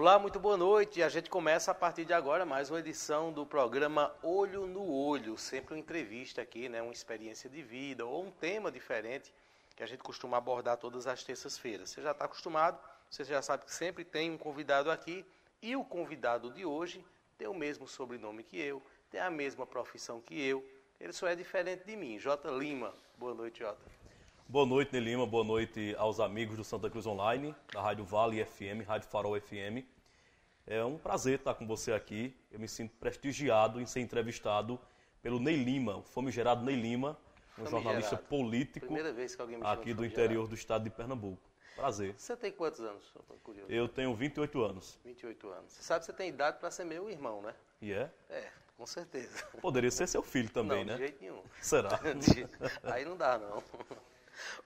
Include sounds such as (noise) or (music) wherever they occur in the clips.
Olá, muito boa noite. A gente começa a partir de agora mais uma edição do programa Olho no Olho, sempre uma entrevista aqui, né, uma experiência de vida ou um tema diferente que a gente costuma abordar todas as terças-feiras. Você já está acostumado, você já sabe que sempre tem um convidado aqui e o convidado de hoje tem o mesmo sobrenome que eu, tem a mesma profissão que eu, ele só é diferente de mim. Jota Lima. Boa noite, Jota. Boa noite, Nelima. Boa noite aos amigos do Santa Cruz Online, da Rádio Vale FM, Rádio Farol FM. É um prazer estar com você aqui. Eu me sinto prestigiado em ser entrevistado pelo Ney Lima, o famigerado Ney Lima, um jornalista político aqui do interior do estado de Pernambuco. Prazer. Você tem quantos anos? Curioso. Eu tenho 28 anos. 28 anos. Você sabe que você tem idade para ser meu irmão, né? E é? É, com certeza. Poderia ser seu filho também, não, né? De jeito nenhum. Será? (laughs) Aí não dá, não.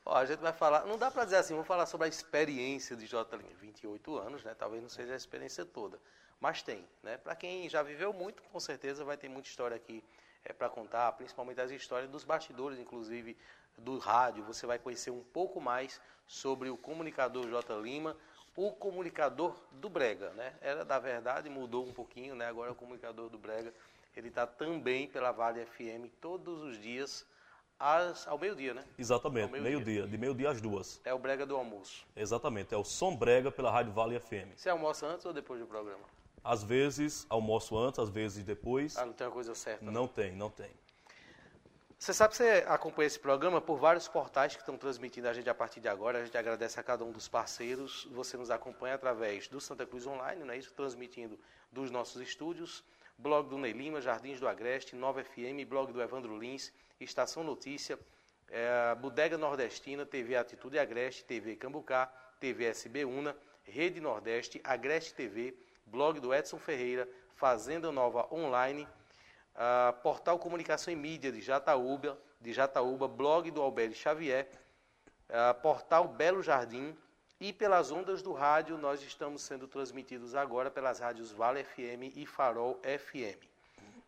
Ó, a gente vai falar, não dá para dizer assim, vamos falar sobre a experiência de J. Lima. 28 anos, né? Talvez não seja a experiência toda, mas tem, né? Para quem já viveu muito, com certeza vai ter muita história aqui é, para contar, principalmente as histórias dos bastidores, inclusive do rádio. Você vai conhecer um pouco mais sobre o comunicador J. Lima, o comunicador do Brega, né? Era da verdade, mudou um pouquinho, né? Agora é o comunicador do Brega. Ele está também pela Vale FM todos os dias às, ao meio-dia, né? Exatamente, meio-dia, meio de meio-dia às duas. É o brega do almoço. Exatamente, é o Som Brega pela Rádio Vale FM. Você almoça antes ou depois do programa? Às vezes almoço antes, às vezes depois. Ah, não tem uma coisa certa? Não, não tem, não tem. Você sabe que você acompanha esse programa por vários portais que estão transmitindo a gente a partir de agora. A gente agradece a cada um dos parceiros. Você nos acompanha através do Santa Cruz Online, não é isso? Transmitindo dos nossos estúdios. Blog do Ney Lima, Jardins do Agreste, Nova FM, blog do Evandro Lins, Estação Notícia, é, Bodega Nordestina, TV Atitude Agreste, TV Cambucá, TV SB Una, Rede Nordeste, Agreste TV, blog do Edson Ferreira, Fazenda Nova Online, Portal Comunicação e Mídia de Jataúba, de Jataúba blog do Alberto Xavier, Portal Belo Jardim, e pelas ondas do rádio, nós estamos sendo transmitidos agora pelas rádios Vale FM e Farol FM.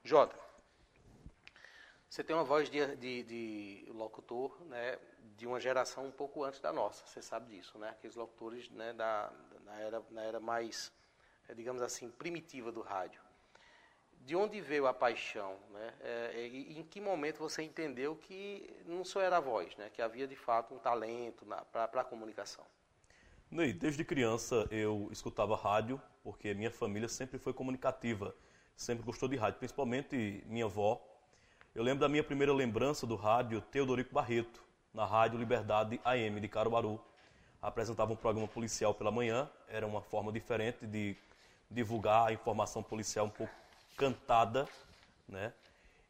Jota, você tem uma voz de, de, de, locutor né, de uma geração um pouco antes da nossa, você sabe disso, né? Aqueles locutores né, da, na, era, na era mais, eh, digamos assim, primitiva do rádio. De onde veio a paixão? Né? É, em que momento você entendeu que não só era a voz, né? que havia de fato um talento para a comunicação? Ney, desde criança eu escutava rádio, porque minha família sempre foi comunicativa, sempre gostou de rádio, principalmente minha avó, eu lembro da minha primeira lembrança do rádio Teodorico Barreto, na Rádio Liberdade AM de Caruaru. Apresentava um programa policial pela manhã, era uma forma diferente de divulgar a informação policial um pouco cantada, né?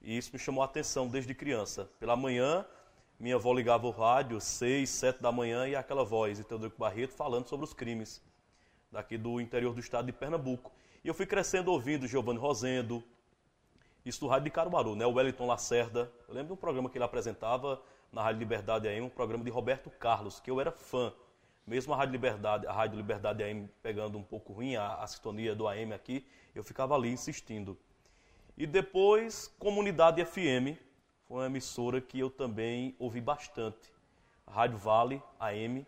E isso me chamou a atenção desde criança. Pela manhã, minha avó ligava o rádio, seis, sete da manhã, e aquela voz de Teodorico Barreto falando sobre os crimes daqui do interior do estado de Pernambuco. E eu fui crescendo ouvindo Giovanni Rosendo, isso do Rádio de Caruaru, né? O Wellington Lacerda. Eu lembro de um programa que ele apresentava na Rádio Liberdade AM, um programa de Roberto Carlos, que eu era fã. Mesmo a Rádio Liberdade, a Rádio Liberdade AM pegando um pouco ruim a, a sintonia do AM aqui, eu ficava ali insistindo. E depois, Comunidade FM, foi uma emissora que eu também ouvi bastante. Rádio Vale AM,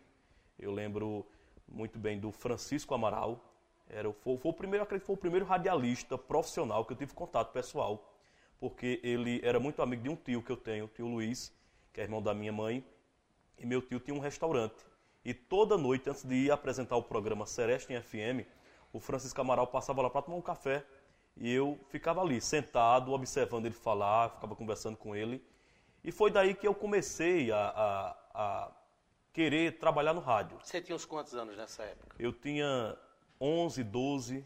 eu lembro muito bem do Francisco Amaral, era, foi, foi, o primeiro, acredito, foi o primeiro radialista profissional que eu tive contato pessoal, porque ele era muito amigo de um tio que eu tenho, o tio Luiz, que é irmão da minha mãe, e meu tio tinha um restaurante. E toda noite, antes de ir apresentar o programa Sereste em FM, o Francisco Amaral passava lá para tomar um café e eu ficava ali, sentado, observando ele falar, ficava conversando com ele. E foi daí que eu comecei a, a, a querer trabalhar no rádio. Você tinha uns quantos anos nessa época? Eu tinha 11, 12,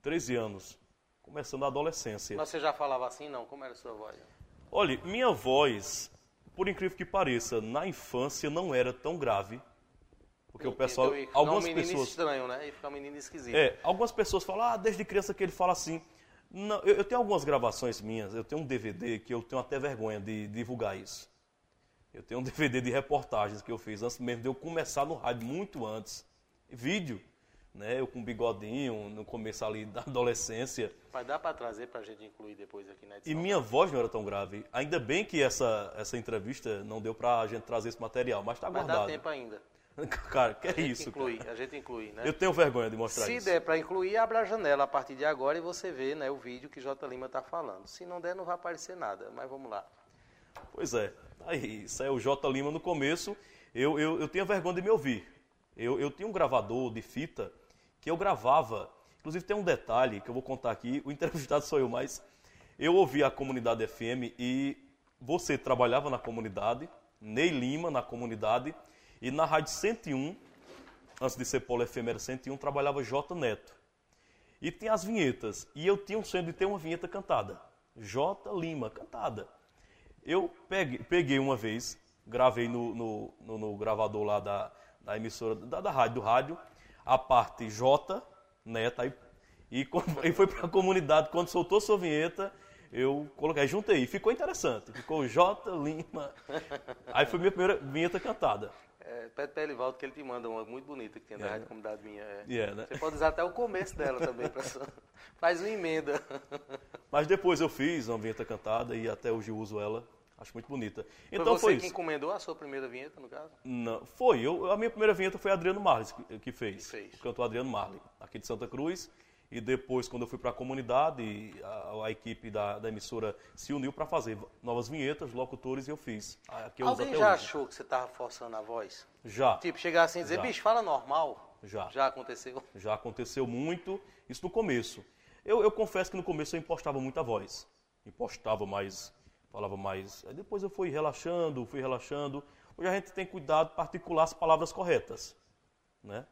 13 anos, começando a adolescência. Mas você já falava assim, não? Como era a sua voz? Olha, minha voz, por incrível que pareça, na infância não era tão grave. Porque o pessoal, então, algumas um pessoas estranho, né? E ficar um menino esquisito. É, algumas pessoas falam: "Ah, desde criança que ele fala assim". Não, eu, eu, tenho algumas gravações minhas, eu tenho um DVD que eu tenho até vergonha de, de divulgar isso. Eu tenho um (laughs) DVD de reportagens que eu fiz antes mesmo de eu começar no rádio, muito antes. Vídeo né? Eu com bigodinho no começo ali da (laughs) adolescência. Mas dá para trazer para a gente incluir depois aqui na edição. E minha voz não era tão grave. Ainda bem que essa, essa entrevista não deu para a gente trazer esse material, mas está guardado. Mas dá tempo ainda. (laughs) Cara, que é isso? Inclui, cara? a gente inclui, né? Eu tenho vergonha de mostrar Se isso. der para incluir, abra a janela a partir de agora e você vê né, o vídeo que J. Lima está falando. Se não der, não vai aparecer nada, mas vamos lá. Pois é. Aí, isso é o J. Lima no começo. Eu, eu, eu tinha vergonha de me ouvir. Eu, eu tinha um gravador de fita que eu gravava. Inclusive tem um detalhe que eu vou contar aqui. O (laughs) entrevistado sou eu, mas eu ouvia a comunidade FM e você trabalhava na comunidade, Ney Lima na comunidade, e na Rádio 101, antes de ser Polo Efêmero 101, trabalhava J Neto. E tinha as vinhetas. E eu tinha um sonho de ter uma vinheta cantada. J Lima, cantada. Eu peguei, peguei uma vez, gravei no, no, no, no gravador lá da, da emissora, da, da rádio, do rádio, a parte J Neto, aí, e, (laughs) quando, foi para a comunidade. Quando soltou sua vinheta, eu coloquei, juntei. Ficou interessante. Ficou J Lima. Aí foi minha primeira vinheta cantada. É, pede para Elivaldo que ele te manda uma muito bonita que tem da É. Rádio Comunidade Minha. É. Yeah, né? Você pode usar até o começo dela também. Pra... (laughs) Faz uma emenda. (laughs) Mas depois eu fiz uma vinheta cantada e até hoje eu uso ela. Acho muito bonita. Foi Então você foi que isso. encomendou a sua primeira vinheta, no caso? Não, foi. Eu, a minha primeira vinheta foi Adriano Marley que, que fez. Que fez. O cantor Adriano Marley, aqui de Santa Cruz. E depois, quando eu fui para a comunidade, a, a equipe da, da emissora se uniu para fazer novas vinhetas, locutores, e eu fiz. Que eu Alguém já hoje. achou que você estava forçando a voz? Já. Tipo, chegar assim e dizer, Já. bicho, fala normal. Já. Já aconteceu? Já aconteceu muito, isso no começo. Eu, eu confesso que no começo eu impostava muita voz. Impostava mais, falava mais. Aí depois eu fui relaxando, fui relaxando. Hoje a gente tem cuidado para articular as palavras corretas. Né?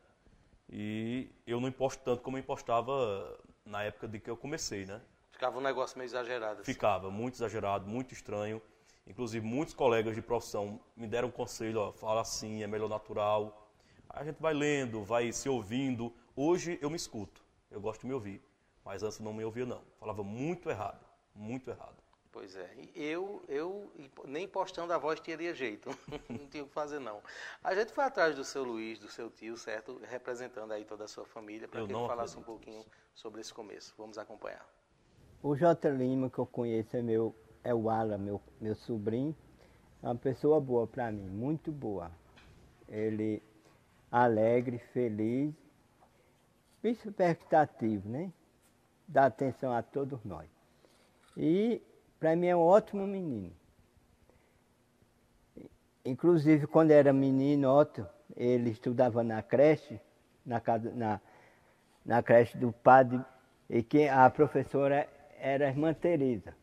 E eu não imposto tanto como eu impostava na época de que eu comecei, né? Ficava um negócio meio exagerado. Assim. Ficava muito exagerado, muito estranho. Inclusive, muitos colegas de profissão me deram conselho, ó, fala assim, é melhor natural. Aí a gente vai lendo, vai se ouvindo. Hoje eu me escuto, eu gosto de me ouvir. Mas antes não me ouvia, não. Falava muito errado, muito errado. Pois é. Eu, eu nem postando a voz teria jeito. (laughs) não tinha o que fazer, não. A gente foi atrás do seu Luiz, do seu tio, certo? Representando aí toda a sua família, para que ele falasse um pouquinho sobre esse começo. Vamos acompanhar. O J. Lima que eu conheço é meu, é o Ala, meu, meu sobrinho. É uma pessoa boa para mim, muito boa. Ele alegre, feliz, bem expectativo, né? Dá atenção a todos nós. E para mim é um ótimo menino. Inclusive quando era menino, Otto, ele estudava na creche, na, na, na creche do padre, e que a professora era a irmã Teresa.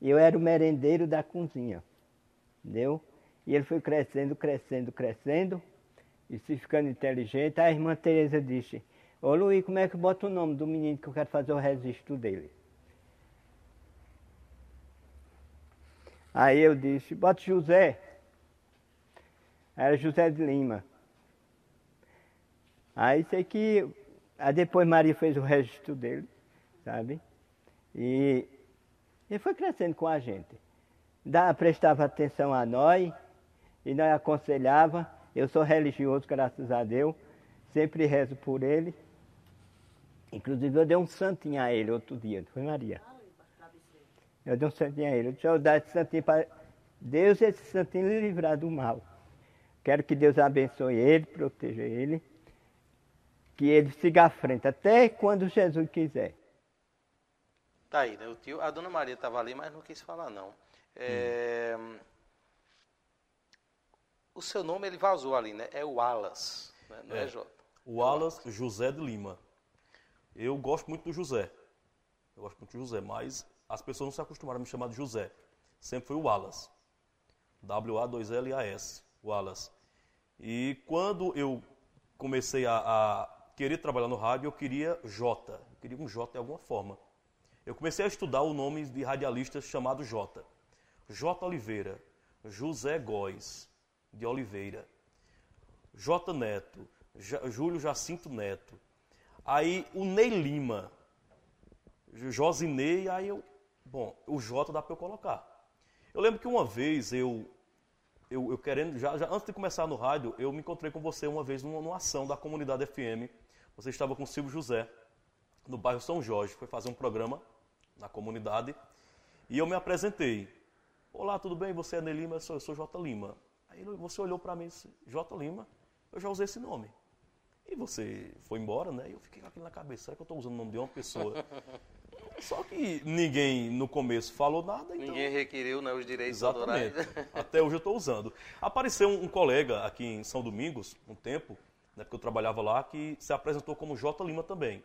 E eu era o merendeiro da cozinha, entendeu? E ele foi crescendo, crescendo, crescendo, e se ficando inteligente, a irmã Teresa disse, ô Luiz, como é que bota o nome do menino que eu quero fazer o registro dele? Aí eu disse, bota José. Era José de Lima. Aí sei que. Aí depois Maria fez o registro dele, sabe? E ele foi crescendo com a gente. Da, prestava atenção a nós e nós aconselhava. Eu sou religioso, graças a Deus. Sempre rezo por ele. Inclusive eu dei um santinho a ele outro dia, foi Maria? Eu dei um santinho a ele. Deixa eu dar esse santinho para Deus, esse santinho lhe livrar do mal. Quero que Deus abençoe ele, proteja ele. Que ele siga à frente, até quando Jesus quiser. Tá aí, né? O tio, a dona Maria estava ali, mas não quis falar, não. É, O seu nome, ele vazou ali, né? É Wallace, né? não é, É. Jota? O Wallace José de Lima. Eu gosto muito do José. Eu gosto muito do José, mas as pessoas não se acostumaram a me chamar de José. Sempre foi o Wallace. W-A-2-L-A-S. Wallace. E quando eu comecei a, a querer trabalhar no rádio, eu queria J. Eu queria um J de alguma forma. Eu comecei a estudar o nome de radialistas chamado J. J. Oliveira, José Góes de Oliveira, J. Neto, Ja- Júlio Jacinto Neto. Aí o Ney Lima, Josinei, aí eu, bom, o J dá para eu colocar. Eu lembro que uma vez eu, eu, eu querendo, já, já antes de começar no rádio, eu me encontrei com você uma vez numa, numa ação da comunidade FM. Você estava com o Silvio José, no bairro São Jorge, foi fazer um programa na comunidade e eu me apresentei. Olá, tudo bem? Você é Ney Lima? Eu sou, sou J. Lima. Aí você olhou para mim e disse, J. Lima? eu já usei esse nome. E você foi embora, né? E eu fiquei com aquilo na cabeça, será que eu estou usando o nome de uma pessoa? (laughs) Só que ninguém no começo falou nada. Então... Ninguém requeriu né, os direitos Exatamente. (laughs) Até hoje eu estou usando. Apareceu um, um, colega aqui em São Domingos, um tempo, né, porque eu trabalhava lá, que se apresentou como J. Lima também.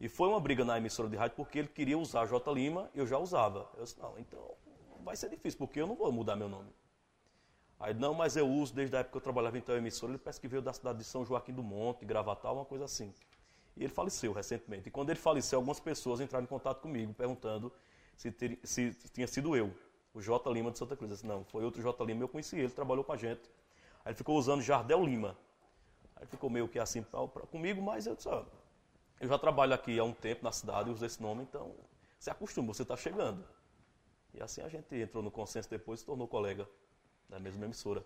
E foi uma briga na emissora de rádio porque ele queria usar J. Lima, eu já usava. Eu disse, não, então vai ser difícil, porque eu não vou mudar meu nome. Aí, não, mas eu uso desde a época que eu trabalhava em então, emissora, ele parece que veio da cidade de São Joaquim do Monte, Gravatal, uma coisa assim. E ele faleceu recentemente. E quando ele faleceu, algumas pessoas entraram em contato comigo perguntando se, ter, se tinha sido eu, o J. Lima de Santa Cruz. Eu disse, não, foi outro J. Lima, eu conheci ele, trabalhou com a gente. Aí ele ficou usando Jardel Lima. Aí ficou meio que assim pra, pra, comigo, mas eu disse, ó, eu já trabalho aqui há um tempo na cidade, uso esse nome, então se acostuma, você está chegando. E assim a gente entrou no consenso depois e se tornou colega da mesma emissora.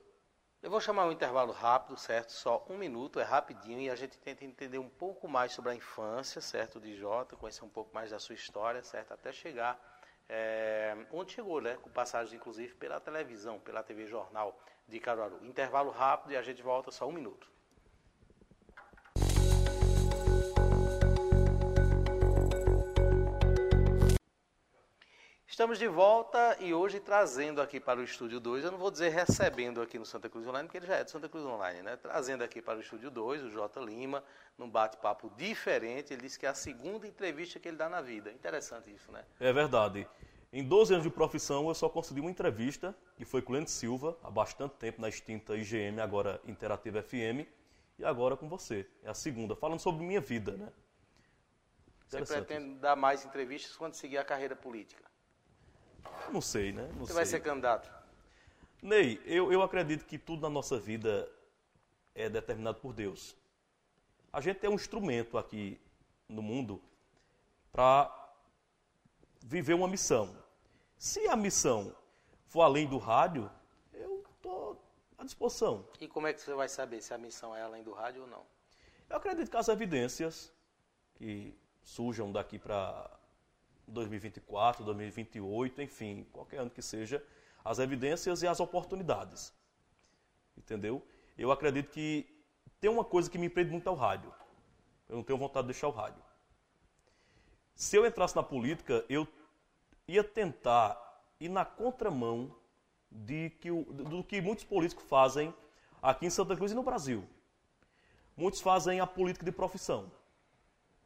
Eu vou chamar um intervalo rápido, certo? Só um minuto, é rapidinho, e a gente tenta entender um pouco mais sobre a infância, certo, de Jota, conhecer um pouco mais da sua história, certo, até chegar é, onde chegou, né, com passagens inclusive pela televisão, pela TV Jornal de Caruaru. Intervalo rápido e a gente volta só um minuto. Estamos de volta e hoje trazendo aqui para o Estúdio 2, eu não vou dizer recebendo aqui no Santa Cruz Online, porque ele já é do Santa Cruz Online, né? Trazendo aqui para o Estúdio 2 o Jota Lima, num bate-papo diferente. Ele disse que é a segunda entrevista que ele dá na vida. Interessante isso, né? É verdade. Em 12 anos de profissão, eu só consegui uma entrevista, que foi com o Lente Silva, há bastante tempo na extinta IGM, agora Interativa FM, e agora com você. É a segunda, falando sobre minha vida, né? Você pretende dar mais entrevistas quando seguir a carreira política? Não sei, né? Não Você sei. vai ser candidato? Ney, eu, eu acredito que tudo na nossa vida é determinado por Deus. A gente é um instrumento aqui no mundo para viver uma missão. Se a missão for além do rádio, eu estou à disposição. E como é que você vai saber se a missão é além do rádio ou não? Eu acredito que as evidências que surjam daqui para 2024, 2028, enfim, qualquer ano que seja, as evidências e as oportunidades. Entendeu? Eu acredito que tem uma coisa que me prende muito ao rádio. Eu não tenho vontade de deixar o rádio. Se eu entrasse na política, eu ia tentar ir na contramão de que do que muitos políticos fazem aqui em Santa Cruz e no Brasil. Muitos fazem a política de profissão.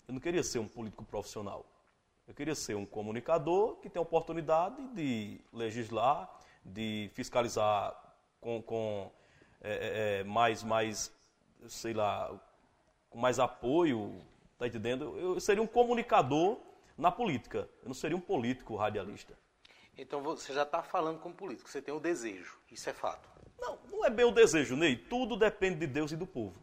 Eu não queria ser um político profissional. Eu queria ser um comunicador que tem a oportunidade de legislar, de fiscalizar com, com é, é, é, mais, mais, sei lá, com mais apoio, tá entendendo? Eu seria um comunicador na política. Eu não seria um político radialista. Então você já está falando como político, você tem o desejo, isso é fato. Não, não é bem o desejo, Ney. Tudo depende de Deus e do povo.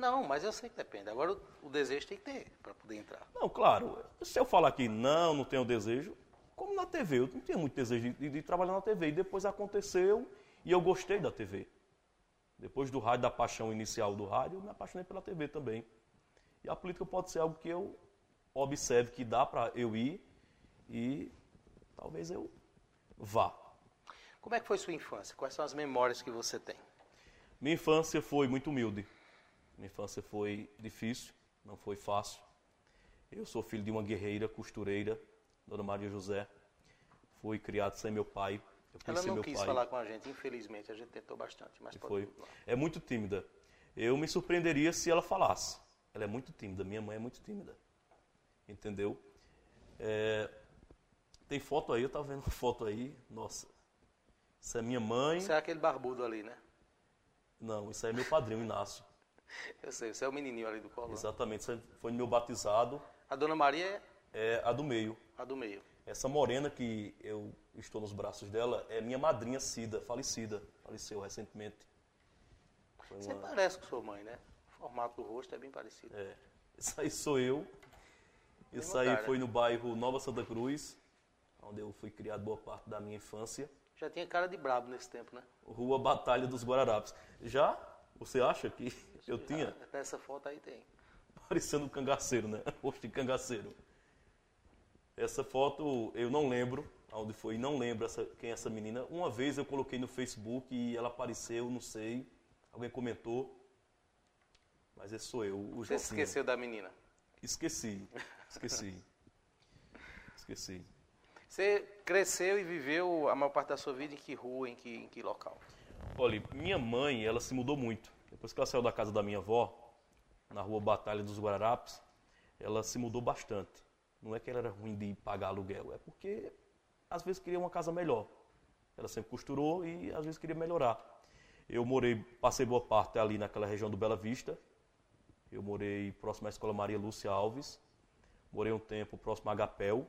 Não, mas eu sei que depende. Agora o, o desejo tem que ter para poder entrar. Não, claro. Se eu falar que não, não tenho desejo, como na TV, eu não tinha muito desejo de, de, trabalhar na TV. E depois aconteceu e eu gostei da TV. Depois do rádio, da paixão inicial do rádio, eu me apaixonei pela TV também. E a política pode ser algo que eu observe que dá para eu ir e talvez eu vá. Como é que foi sua infância? Quais são as memórias que você tem? Minha infância foi muito humilde. Minha infância foi difícil, não foi fácil. Eu sou filho de uma guerreira costureira, Dona Maria José. Fui criado sem meu pai. Ela não quis pai. falar com a gente, infelizmente. A gente tentou bastante, mas foi. É muito tímida. Eu me surpreenderia se ela falasse. Ela é muito tímida. Minha mãe é muito tímida. Entendeu? É... Tem foto aí, eu estava vendo uma foto aí. Nossa. Isso é minha mãe. Isso é aquele barbudo ali, né? Não, isso aí é meu padrinho, Inácio. (laughs) Eu sei, você é o menininho ali do colo. Exatamente, você foi no meu batizado. A dona Maria é? É a do meio. A do meio. Essa morena que eu estou nos braços dela é minha madrinha Cida, falecida. Faleceu recentemente. Foi você uma... parece com sua mãe, né? O formato do rosto é bem parecido. É. Isso aí sou eu. Isso aí foi no bairro Nova Santa Cruz, onde eu fui criado boa parte da minha infância. Já tinha cara de brabo nesse tempo, né? Rua Batalha dos Guararapes. Já? Você acha que (laughs) eu tinha. Essa foto aí tem. Parecendo um cangaceiro, né? (laughs) Rosto de cangaceiro. Essa foto eu não lembro aonde foi, não lembro essa, quem é essa menina. Uma vez eu coloquei no Facebook e ela apareceu, não sei. Alguém comentou. Mas esse sou eu, o Você esqueceu da menina. Esqueci, esqueci. (laughs) esqueci. Você cresceu e viveu a maior parte da sua vida em que rua, em que, em que local? Olha, minha mãe, ela se mudou muito. Depois que ela saiu da casa da minha avó, na rua Batalha dos Guararapes, ela se mudou bastante. Não é que ela era ruim de pagar aluguel, é porque às vezes queria uma casa melhor. Ela sempre costurou e às vezes queria melhorar. Eu morei, passei boa parte ali naquela região do Bela Vista. Eu morei próximo à Escola Maria Lúcia Alves. Morei um tempo próximo a Agapel,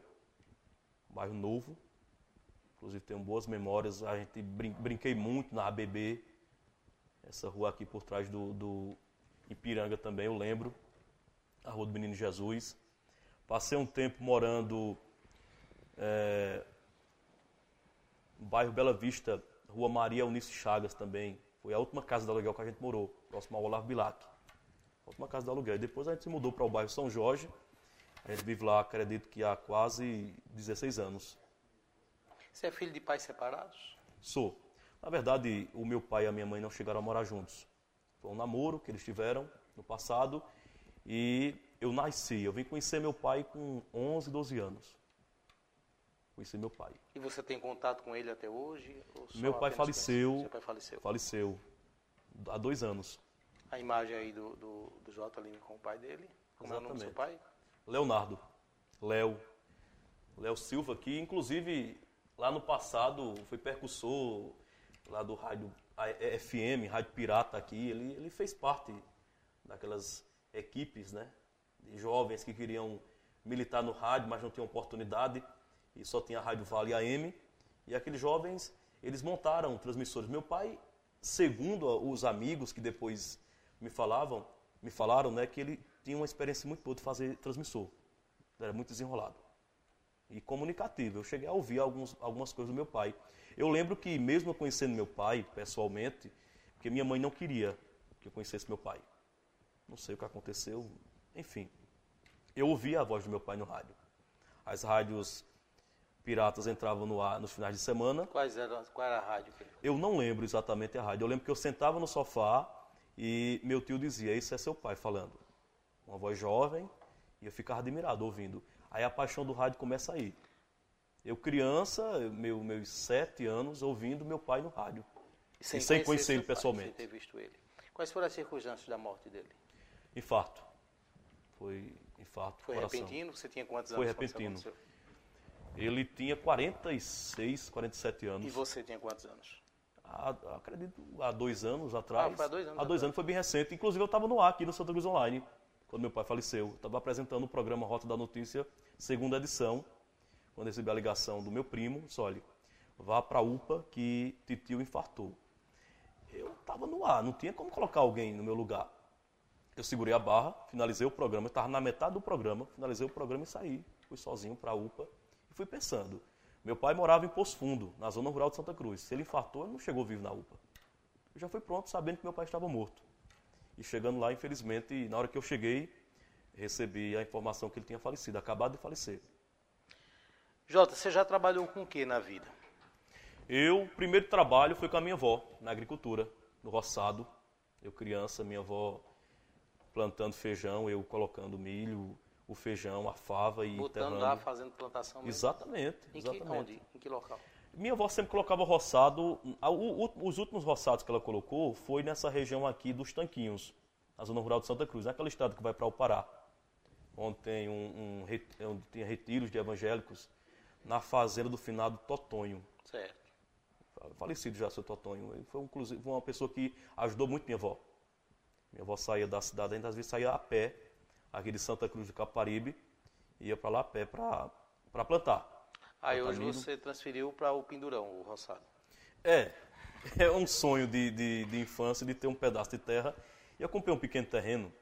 bairro novo. Inclusive tenho boas memórias. A gente brin brinquei muito na ABB. Essa rua aqui por trás do, do Ipiranga também, eu lembro. A Rua do Menino Jesus. Passei um tempo morando é, no bairro Bela Vista, Rua Maria Eunice Chagas também. Foi a última casa de aluguel que a gente morou, próximo ao Olavo Bilac. A última casa de aluguel. E depois a gente se mudou para o bairro São Jorge. A gente vive lá, acredito que há quase 16 anos. Você é filho de pais separados? Sou. Na verdade, o meu pai e a minha mãe não chegaram a morar juntos. Foi um namoro que eles tiveram no passado e eu nasci. Eu vim conhecer meu pai com 11, 12 anos. Conheci meu pai. E você tem contato com ele até hoje? Meu pai faleceu. Seu pai faleceu. Faleceu há dois anos. A imagem aí do, do, do Jota ali com o pai dele. Como é o nome do seu pai? Leonardo. Léo. Léo Silva, que inclusive lá no passado foi percussor lá do rádio é, FM, Rádio Pirata aqui. Ele, ele fez parte daquelas equipes, né? De jovens que queriam militar no rádio, mas não tinham oportunidade. E só tinha a Rádio Vale AM. E aqueles jovens, eles montaram transmissores. Meu pai, segundo os amigos que depois me falavam, me falaram, né, que ele tinha uma experiência muito boa de fazer transmissor. Era muito desenrolado e comunicativo. Eu cheguei a ouvir alguns, algumas coisas do meu pai. Eu lembro que, mesmo eu conhecendo meu pai pessoalmente, porque minha mãe não queria que eu conhecesse meu pai. Não sei o que aconteceu, enfim. Eu ouvia a voz do meu pai no rádio. As rádios piratas entravam no ar nos finais de semana. Quais eram, qual era a rádio Eu não lembro exatamente a rádio. Eu lembro que eu sentava no sofá e meu tio dizia: Isso é seu pai falando. Uma voz jovem, e eu ficava admirado ouvindo. Aí a paixão do rádio começa aí. Eu, criança, meu, meus sete anos, ouvindo meu pai no rádio. E sem conhecer ele seu pai, pessoalmente. Sem ter visto ele. Quais foram as circunstâncias da morte dele? Infarto. Foi infarto. Foi coração. repentino? Você tinha quantos Foi anos? isso repentino. Ele tinha 46, 47 anos. E você tinha quantos anos? Há, acredito, há dois anos atrás. Ah, foi há dois anos Há dois anos, foi bem recente. Inclusive, eu estava no ar aqui no Santa Cruz Online, quando meu pai faleceu. Estava apresentando o programa Rota da Notícia, segunda edição, quando recebi a ligação do meu primo. Disse, olha, vá para a UPA que titio infartou. Eu estava no ar, não tinha como colocar alguém no meu lugar. Eu segurei a barra, finalizei o programa, estava na metade do programa, finalizei o programa e saí. Fui sozinho para a UPA e fui pensando. Meu pai morava em Poço Fundo, na zona rural de Santa Cruz. Se ele infartou, ele não chegou vivo na UPA. Eu já fui pronto sabendo que meu pai estava morto. E chegando lá, infelizmente, na hora que eu cheguei, recebi a informação que ele tinha falecido, acabado de falecer. Jota, você já trabalhou com o que na vida? Eu, o primeiro trabalho foi com a minha avó, na agricultura, no roçado. Eu criança, minha avó plantando feijão, eu colocando milho, o feijão, a fava e Botando enterrando. lá, fazendo plantação mesmo? Exatamente, Em que, exatamente. onde? Em que local? Minha avó sempre colocava roçado. Os últimos roçados que ela colocou foi nessa região aqui dos Tanquinhos, na zona rural de Santa Cruz, naquela estrada que vai para o Pará, onde tem um, um onde tinha retiros de evangélicos, na fazenda do finado Totonho. Certo. Falecido já, seu Totonho. Ele foi, inclusive, uma pessoa que ajudou muito minha avó. Minha avó saía da cidade, ainda às vezes saía a pé, aqui de Santa Cruz de Caparibe, ia para lá a pé para plantar. Aí hoje você transferiu para o Pindurão, o roçado. É, (laughs) é um sonho de, de, de infância de ter um pedaço de terra. E eu comprei um pequeno terreno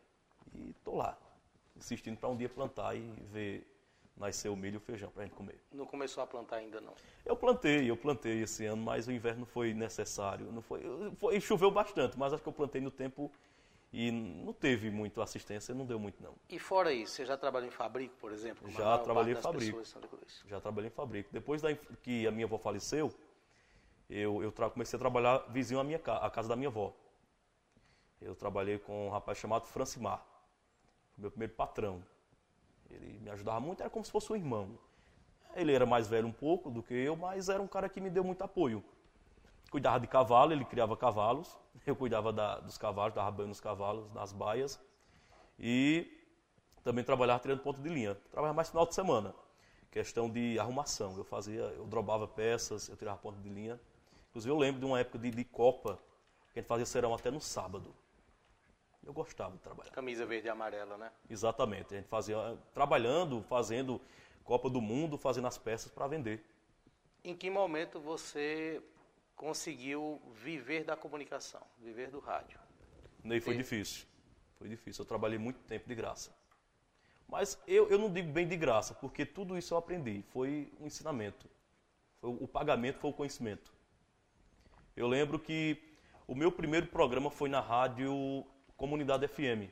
e tô lá, insistindo para um dia plantar e ver nascer o milho e o feijão para a gente comer. Não começou a plantar ainda não. Eu plantei, eu plantei esse ano, mas o inverno foi necessário. Não foi, foi- choveu bastante, mas acho que eu plantei no tempo e não teve muito assistência, não deu muito não. E fora isso, você já trabalhou em fabrico, por exemplo? como a Já trabalhei em fabrico. Já trabalhei em fabrico. Depois da, que a minha avó faleceu, eu, eu tra- comecei a trabalhar vizinho à minha à casa da minha avó. Eu trabalhei com um rapaz chamado Francimar, meu primeiro patrão. Ele me ajudava muito, era como se fosse um irmão. Ele era mais velho um pouco do que eu, mas era um cara que me deu muito apoio. Cuidava de cavalo, ele criava cavalos, (laughs) eu cuidava da, dos cavalos, dava banho nos cavalos, nas baias. E também trabalhava tirando ponto de linha. Trabalhava mais final de semana. Questão de arrumação. Eu fazia, eu drobava peças, eu tirava ponto de linha. Inclusive eu lembro de uma época de, de Copa, que a gente fazia serão até no sábado. Eu gostava de trabalhar. Camisa verde e amarela, né? Exatamente. A gente fazia, trabalhando, fazendo Copa do Mundo, fazendo as peças para vender. Em que momento você conseguiu viver da comunicação, viver do rádio? Ney, foi difícil. Foi difícil. Eu trabalhei muito tempo de graça. Mas eu, eu não digo bem de graça, porque tudo isso eu aprendi. Foi um ensinamento. Foi, o pagamento foi o conhecimento. Eu lembro que o meu primeiro programa foi na rádio Comunidade FM,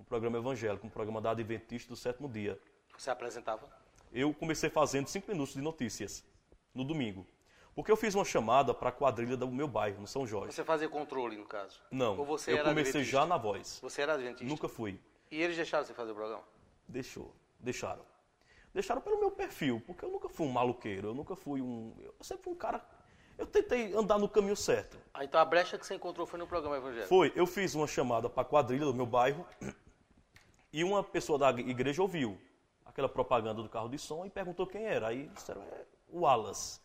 um programa evangélico, um programa da Adventista do sétimo dia. Você apresentava? Eu comecei fazendo cinco minutos de notícias no domingo. Porque eu fiz uma chamada para a quadrilha do meu bairro, no São Jorge. Você fazia controle, no caso? Não, Ou você eu era comecei adventista? já na voz. Você era adventista? Nunca fui. E eles deixaram você fazer o programa? Deixou, deixaram. Deixaram pelo meu perfil, porque eu nunca fui um maluqueiro, eu nunca fui um... Eu sempre fui um cara... Eu tentei andar no caminho certo. Ah, então a brecha que você encontrou foi no programa evangélico? Foi, eu fiz uma chamada para a quadrilha do meu bairro (clears throat) e uma pessoa da igreja ouviu aquela propaganda do carro de som e perguntou quem era. Aí disseram, é o Alas,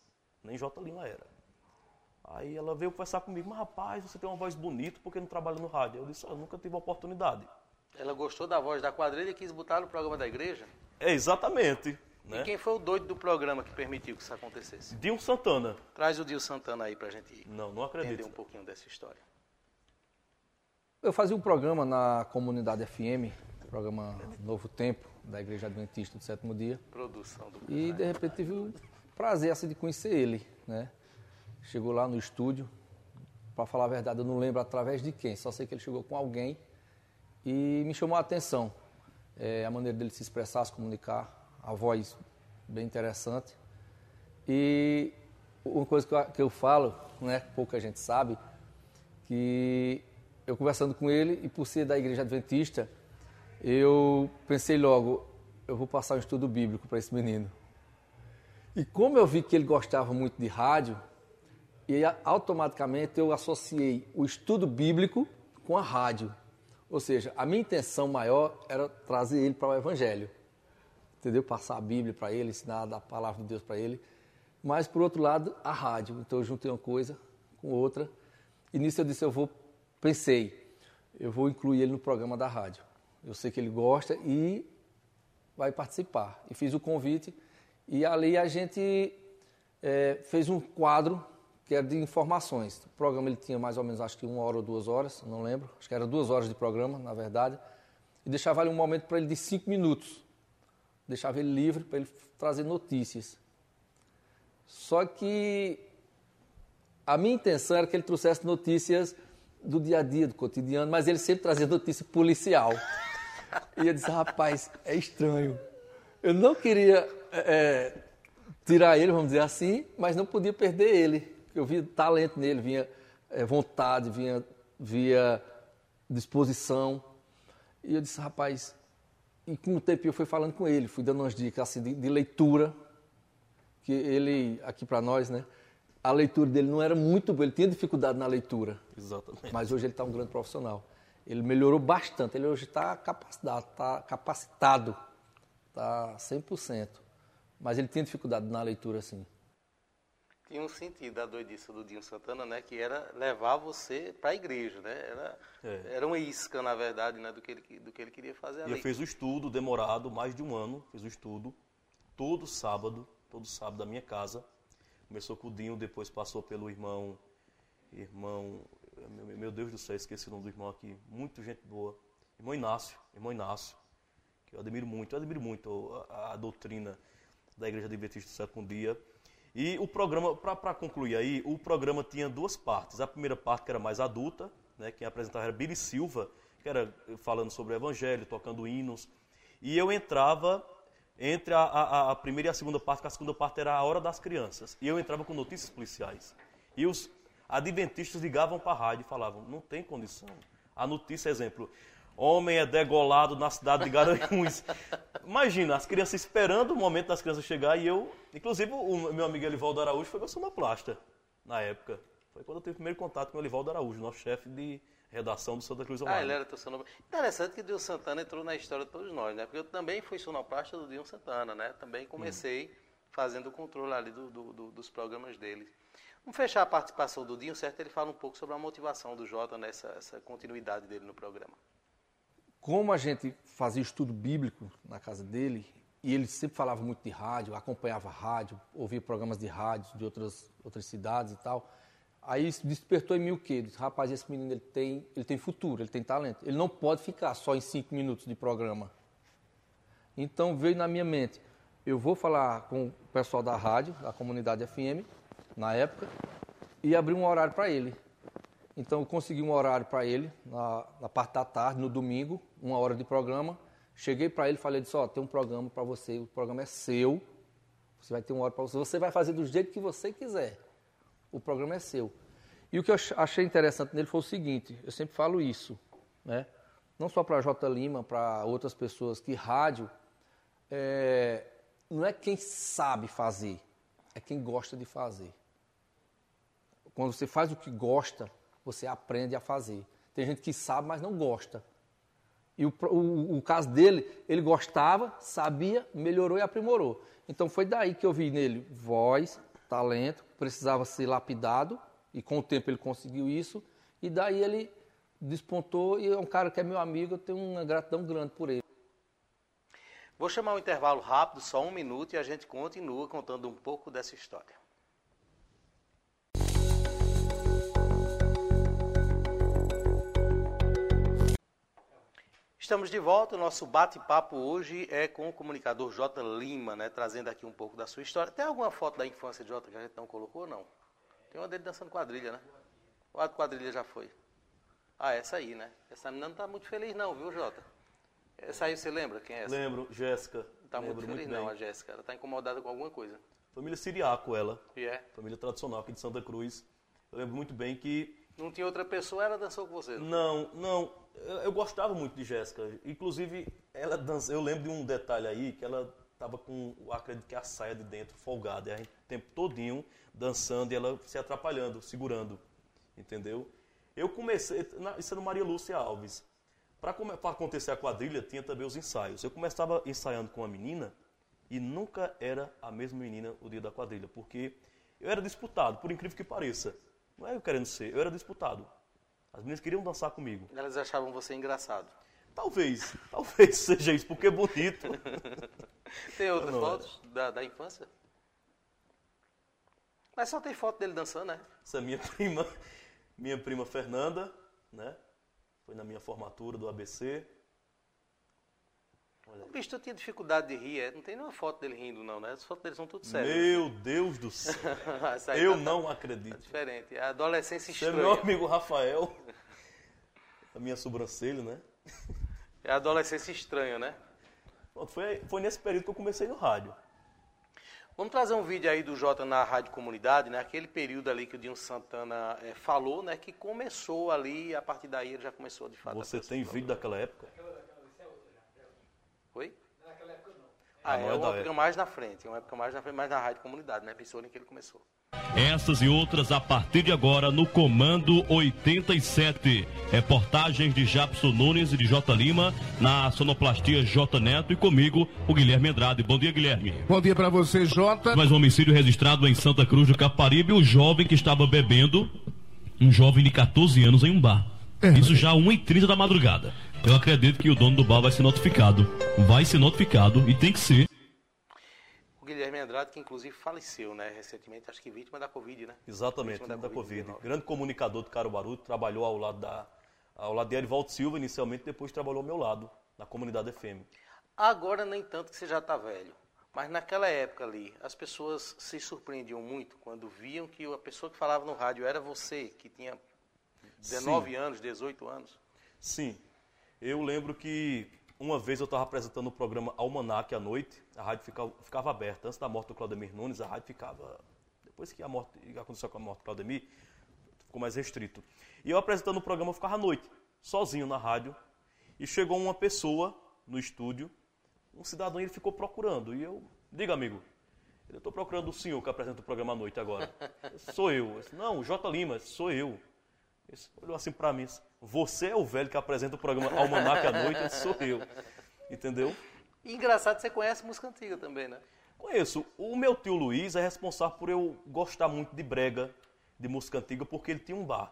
nem J. Lima era. Aí ela veio conversar comigo, mas rapaz, você tem uma voz bonita, por que não trabalha no rádio? Eu disse, "Ah, eu nunca tive a oportunidade. Ela gostou da voz da quadrilha e quis botar no programa da igreja? É, exatamente. E Né? quem foi o doido do programa que permitiu que isso acontecesse? Dinho Santana. Traz o Dio Santana aí pra gente Não, não entender acredito. um pouquinho dessa história. Eu fazia um programa na comunidade FM, programa Novo Tempo, da Igreja Adventista do Sétimo Dia. Produção do E de repente tive o prazer assim, de conhecer ele, né? Chegou lá no estúdio, para falar a verdade, eu não lembro através de quem, só sei que ele chegou com alguém e me chamou a atenção. É, a maneira dele se expressar, se comunicar, a voz bem interessante. E uma coisa que eu, que eu falo, né, pouca gente sabe, que eu conversando com ele e por ser da igreja adventista, eu pensei logo, eu vou passar um estudo bíblico para esse menino. E como eu vi que ele gostava muito de rádio, e automaticamente eu associei o estudo bíblico com a rádio. Ou seja, a minha intenção maior era trazer ele para o evangelho. Entendeu? Passar a Bíblia para ele, ensinar a palavra de Deus para ele. Mas, por outro lado, a rádio. Então, eu juntei uma coisa com outra. E nisso eu disse, eu vou, pensei, eu vou incluir ele no programa da rádio. Eu sei que ele gosta e vai participar. E fiz o convite e ali a gente eh, fez um quadro que era de informações. O programa ele tinha mais ou menos, acho que uma hora ou duas horas, não lembro. Acho que era duas horas de programa, na verdade. E deixava ali um momento para ele de cinco minutos. Deixava ele livre para ele trazer notícias. Só que a minha intenção era que ele trouxesse notícias do dia a dia, do cotidiano, mas ele sempre trazia notícia policial. E eu disse, rapaz, é estranho. Eu não queria é, tirar ele, vamos dizer assim, mas não podia perder ele. Eu via talento nele, vinha é, vontade, vinha, via disposição. E eu disse, rapaz, e com o tempo eu fui falando com ele, fui dando umas dicas assim, de, de leitura, que ele, aqui para nós, né, a leitura dele não era muito boa, ele tinha dificuldade na leitura. Exatamente. Mas hoje ele está um grande profissional. Ele melhorou bastante, ele hoje está capacitado, está capacitado, está 100%. Mas ele tinha dificuldade na leitura, sim. Tinha um sentido a doidice do Dinho Santana, né? Que era levar você para a igreja, né? Era, É. era uma isca, na verdade, né? Do que ele, do que ele queria fazer E eu ali. fiz o estudo demorado, mais de um ano, fiz o estudo, todo sábado, todo sábado da minha casa. Começou com o Dinho, depois passou pelo irmão, irmão, meu, Deus do céu, esqueci o nome do irmão aqui, muito gente boa. Irmão Inácio, irmão Inácio, que eu admiro muito, eu admiro muito a, a doutrina da Igreja Adventista do Sétimo Dia. E o programa, para concluir aí, o programa tinha duas partes. A primeira parte que era mais adulta, né, quem apresentava era Billy Silva, que era falando sobre o Evangelho, tocando hinos. E eu entrava entre a, a, a primeira e a segunda parte, que a segunda parte era a hora das crianças. E eu entrava com notícias policiais. E os adventistas ligavam para a rádio e falavam, não tem condição. a notícia, exemplo, homem é degolado na cidade de Garanhuns. (laughs) Imagina, as crianças esperando o momento das crianças chegar e eu, inclusive o meu amigo Elivaldo Araújo foi meu sonoplasta na época. Foi quando eu tive o primeiro contato com o Elivaldo Araújo, nosso chefe de redação do Santa Cruz Online. Ah, ele era teu sonoplasta. Interessante que o Dinho Santana entrou na história de todos nós, né? Porque eu também fui sonoplasta do Dinho Santana, né? Também comecei hum. fazendo o controle ali do, do, do, dos programas dele. Vamos fechar a participação do Dinho, certo? Ele fala um pouco sobre a motivação do Jota nessa continuidade dele no programa. Como a gente fazia estudo bíblico na casa dele, e ele sempre falava muito de rádio, acompanhava rádio, ouvia programas de rádio de outras, outras cidades e tal, Aí despertou em mim o quê? Disse, rapaz, esse menino ele tem, ele tem futuro, ele tem talento. Ele não pode ficar só em cinco minutos de programa. Então veio na minha mente, eu vou falar com o pessoal da rádio, da comunidade FM, na época, e abrir um horário para ele. Então eu consegui um horário para ele, na, na, parte da tarde, no domingo, uma hora de programa. Cheguei para ele e falei, disse, ó, tem um programa para você, o programa é seu, você vai ter uma hora para você, você vai fazer do jeito que você quiser o programa é seu. E o que eu achei interessante nele foi o seguinte, eu sempre falo isso, né? não só para J Lima, para outras pessoas, que rádio é, não é quem sabe fazer, é quem gosta de fazer. Quando você faz o que gosta, você aprende a fazer. Tem gente que sabe, mas não gosta. E o, o, o, caso dele, ele gostava, sabia, melhorou e aprimorou. Então foi daí que eu vi nele voz, talento, precisava ser lapidado, e com o tempo ele conseguiu isso, e daí ele despontou, e é um cara que é meu amigo, eu tenho uma gratidão grande por ele. Vou chamar um intervalo rápido, só um minuto, e a gente continua contando um pouco dessa história. Estamos de volta. O nosso bate-papo hoje é com o comunicador J. Lima, né, trazendo aqui um pouco da sua história. Tem alguma foto da infância de Jota que a gente não colocou ou não? Tem uma dele dançando quadrilha, né? O a quadrilha já foi. Ah, essa aí, né? Essa menina não está muito feliz não, viu, Jota? Essa aí você lembra quem é essa? Lembro, Jéssica. Não está muito feliz muito não, a Jéssica. Ela está incomodada com alguma coisa. Família Siriaco, ela. E é? Família tradicional aqui de Santa Cruz. Eu lembro muito bem que... Não tinha outra pessoa, ela dançou com você? Não, não eu, eu gostava muito de Jéssica. Inclusive, ela dança, eu lembro de um detalhe aí que ela estava com, acredito que a saia de dentro folgada, e a gente o tempo todinho dançando e ela se atrapalhando, segurando, entendeu? Eu comecei, na, isso é no Maria Lúcia Alves. Para acontecer a quadrilha, tinha também os ensaios. Eu começava ensaiando com uma menina e nunca era a mesma menina o dia da quadrilha, porque eu era disputado, por incrível que pareça. Não é eu querendo ser, eu era disputado. As meninas queriam dançar comigo. Elas achavam você engraçado. Talvez, (laughs) talvez seja isso, porque é bonito. (laughs) tem outras não, fotos da, da infância? Mas só tem foto dele dançando, né? Essa é minha (laughs) prima, minha prima Fernanda, né? Foi na minha formatura do ABC. O bicho, tu tinha dificuldade de rir, é? não tem nenhuma foto dele rindo, não, né? As fotos dele são tudo sérias. Meu Deus do céu! (laughs) Eu tá, não acredito. É diferente, a adolescência estranha. Você é meu amigo Rafael, a minha sobrancelha, né? É a adolescência estranha, né? Foi, foi nesse período que eu comecei no rádio. Vamos trazer um vídeo aí do Jota na Rádio Comunidade, né? Aquele período ali que o Dinho Santana é, falou, né? Que começou ali, a partir daí ele já começou de fato. Você tem vídeo daquela época? Oi? Naquela época não. Ah, é, é uma época mais na frente, uma época mais na frente, mais na Rádio Comunidade, né? Pensou em que ele começou. Essas e outras a partir de agora no Comando 87. Reportagens de Japson Nunes e de J Lima, na sonoplastia J Neto e comigo, o Guilherme Andrade. Bom dia, Guilherme. Bom dia para você, J. Mais um homicídio registrado em Santa Cruz do Caparibe, o jovem que estava bebendo, um jovem de 14 anos em um bar. É. Isso já 1h30 da madrugada. Eu acredito que o dono do bar vai ser notificado. Vai ser notificado e tem que ser. O Guilherme Andrade, que inclusive faleceu, né, recentemente, acho que vítima da Covid, né? Exatamente, vítima da, da COVID. COVID. Grande comunicador do Caruaru, trabalhou ao lado da ao lado de Erivaldo Silva inicialmente, depois trabalhou ao meu lado, na comunidade FM. Agora nem tanto que você já está velho. Mas naquela época ali, as pessoas se surpreendiam muito quando viam que a pessoa que falava no rádio era você, que tinha 19 Sim. anos, 18 anos. Sim. Eu lembro que uma vez eu estava apresentando o programa Almanac à noite, a rádio ficava, ficava, aberta. Antes da morte do Claudemir Nunes, a rádio ficava. Depois que a morte, aconteceu com a morte do Claudemir, ficou mais restrito. E eu apresentando o programa, eu ficava à noite. sozinho na rádio, e chegou uma pessoa no estúdio, um cidadão, ele ficou procurando. E eu, diga amigo, eu estou procurando o senhor que apresenta o programa à noite agora. (laughs) sou eu. eu disse, Não, J. Lima, sou eu. Ele olhou assim para mim, você é o velho que apresenta o programa Almanac à noite? Sou eu. Entendeu? E engraçado, você conhece música antiga também, né? Conheço. O meu tio Luiz é responsável por eu gostar muito de brega, de música antiga, porque ele tinha um bar.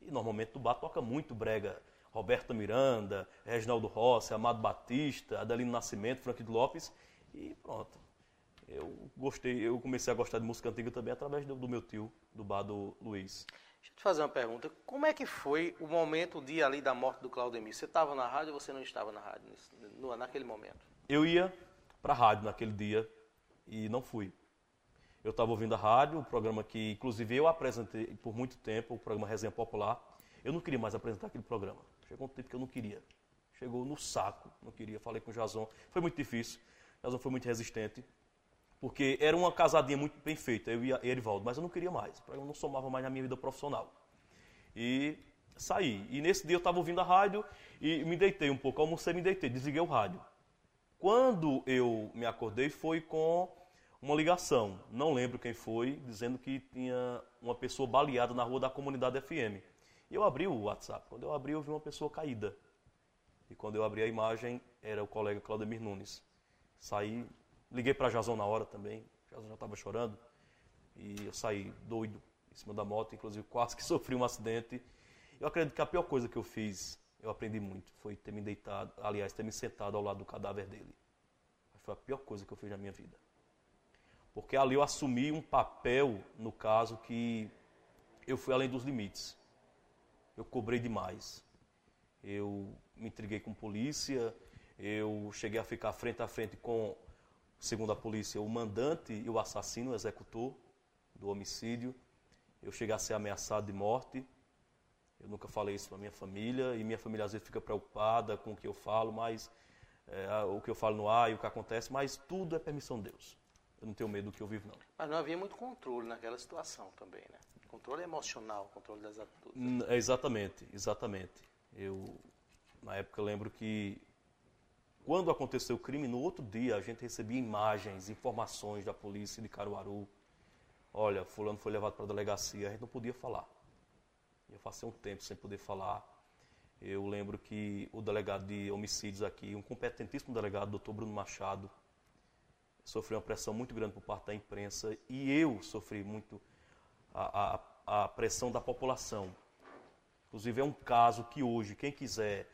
E normalmente no bar toca muito brega. Roberta Miranda, Reginaldo Rossi, Amado Batista, Adelino Nascimento, Frank Lopes. E pronto. Eu gostei, eu comecei a gostar de música antiga também através do, do meu tio, do bar do Luiz. Deixa eu te fazer uma pergunta. Como é que foi o momento, o dia ali da morte do Claudemir? Você estava na rádio ou você não estava na rádio no, naquele momento? Eu ia para a rádio naquele dia e não fui. Eu estava ouvindo a rádio, o programa que, inclusive, eu apresentei por muito tempo, o programa Resenha Popular. Eu não queria mais apresentar aquele programa. Chegou um tempo que eu não queria. Chegou no saco, não queria. Falei com o Jason. Foi muito difícil. O Jason foi muito resistente. Porque era uma casadinha muito bem feita, eu e Erivaldo, mas eu não queria mais. Eu não somava mais na minha vida profissional. E saí. E nesse dia eu estava ouvindo a rádio e me deitei um pouco. Almocei, me deitei, desliguei o rádio. Quando eu me acordei foi com uma ligação, não lembro quem foi, dizendo que tinha uma pessoa baleada na rua da comunidade FM. E eu abri o WhatsApp. Quando eu abri, eu vi uma pessoa caída. E quando eu abri a imagem, era o colega Claudemir Nunes. Saí, liguei para Jason na hora também. Jason já estava chorando. E eu saí doido em cima da moto, inclusive quase (laughs) que sofri um acidente. Eu acredito que a pior coisa que eu fiz, eu aprendi muito, foi ter me deitado, aliás, ter me sentado ao lado do cadáver dele. Foi a pior coisa que eu fiz na minha vida. Porque ali eu assumi um papel, no caso, que eu fui além dos limites. Eu cobrei demais. Eu me intriguei com polícia, eu cheguei a ficar frente a frente com, segundo a polícia, o mandante e o assassino, o executor do homicídio. Eu cheguei a ser ameaçado de morte. Eu nunca falei isso para minha família e minha família às vezes fica preocupada com o que eu falo, mas é, o que eu falo no ar e o que acontece, mas tudo é permissão de Deus. Eu não tenho medo do que eu vivo, não. Mas não havia muito controle naquela situação também, né? Controle emocional, controle das atitudes. Exatamente, exatamente. Eu, na época, lembro que quando aconteceu o crime, no outro dia a gente recebia imagens, informações da polícia de Caruaru. Olha, fulano foi levado para a delegacia, a gente não podia falar. Eu passei um tempo sem poder falar. Eu lembro que o delegado de homicídios aqui, um competentíssimo delegado, doutor Bruno Machado, sofreu uma pressão muito grande por parte da imprensa e eu sofri muito a, a, a pressão da população. Inclusive, é um caso que hoje, quem quiser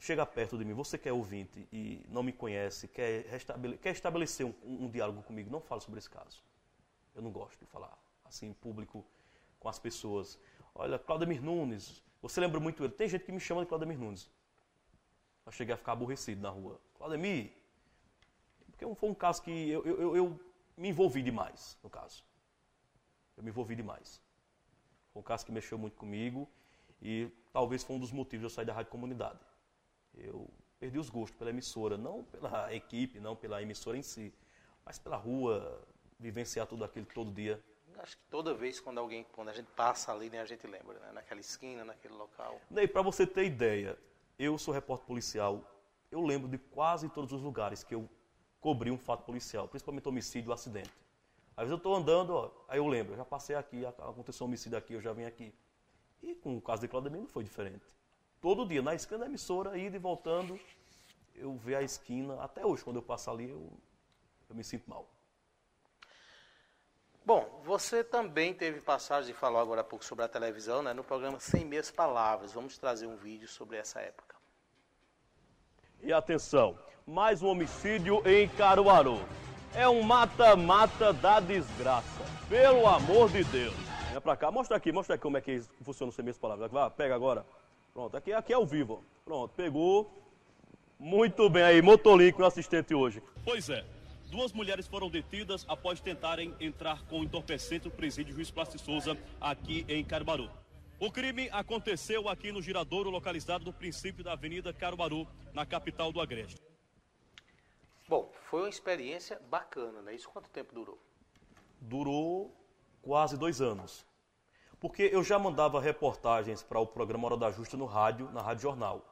chega perto de mim, você que é ouvinte e não me conhece, quer, quer estabelecer um, um, diálogo comigo, não fale sobre esse caso. Eu não gosto de falar assim em público com as pessoas. Olha, Claudemir Nunes, você lembra muito ele. Tem gente que me chama de Claudemir Nunes. Eu cheguei a ficar aborrecido na rua. Claudemir, porque foi um caso que eu, eu, eu me envolvi demais, no caso. Eu me envolvi demais. Foi um caso que mexeu muito comigo e talvez foi um dos motivos de eu sair da Rádio Comunidade. Eu perdi os gostos pela emissora, não pela equipe, não pela emissora em si, mas pela rua, vivenciar tudo aquilo todo dia. Acho que toda vez quando alguém, quando a gente passa ali, né, a gente lembra, né? naquela esquina, naquele local. E para você ter ideia, eu sou repórter policial, eu lembro de quase todos os lugares que eu cobrir um fato policial, principalmente homicídio acidente. Às vezes eu estou andando, ó, aí eu lembro, eu já passei aqui, aconteceu um homicídio aqui, eu já vim aqui. E com o caso de Claudemir não foi diferente. Todo dia, na esquina da emissora, indo e voltando, eu vejo a esquina, até hoje, quando eu passo ali, eu, eu me sinto mal. Bom, você também teve passagem, e falou agora há pouco sobre a televisão, né, no programa Sem Meias Palavras. Vamos trazer um vídeo sobre essa época. E atenção, mais um homicídio em Caruaru. É um mata-mata da desgraça. Pelo amor de Deus. Vem pra cá, mostra aqui, mostra aqui como é que funciona o semestre palavras. Vai, pega agora. Pronto, aqui, aqui é o vivo. Pronto, pegou. Muito bem aí, Motolink, o assistente hoje. Pois é. Duas mulheres foram detidas após tentarem entrar com entorpecente no presídio Juiz Plácido Souza, aqui em Caruaru. O crime aconteceu aqui no Giradouro, localizado no princípio da Avenida Caruaru, na capital do Agreste. Bom, foi uma experiência bacana, né? Isso quanto tempo durou? Durou quase dois anos. Porque eu já mandava reportagens para o programa Hora da Justa no rádio, na Rádio Jornal.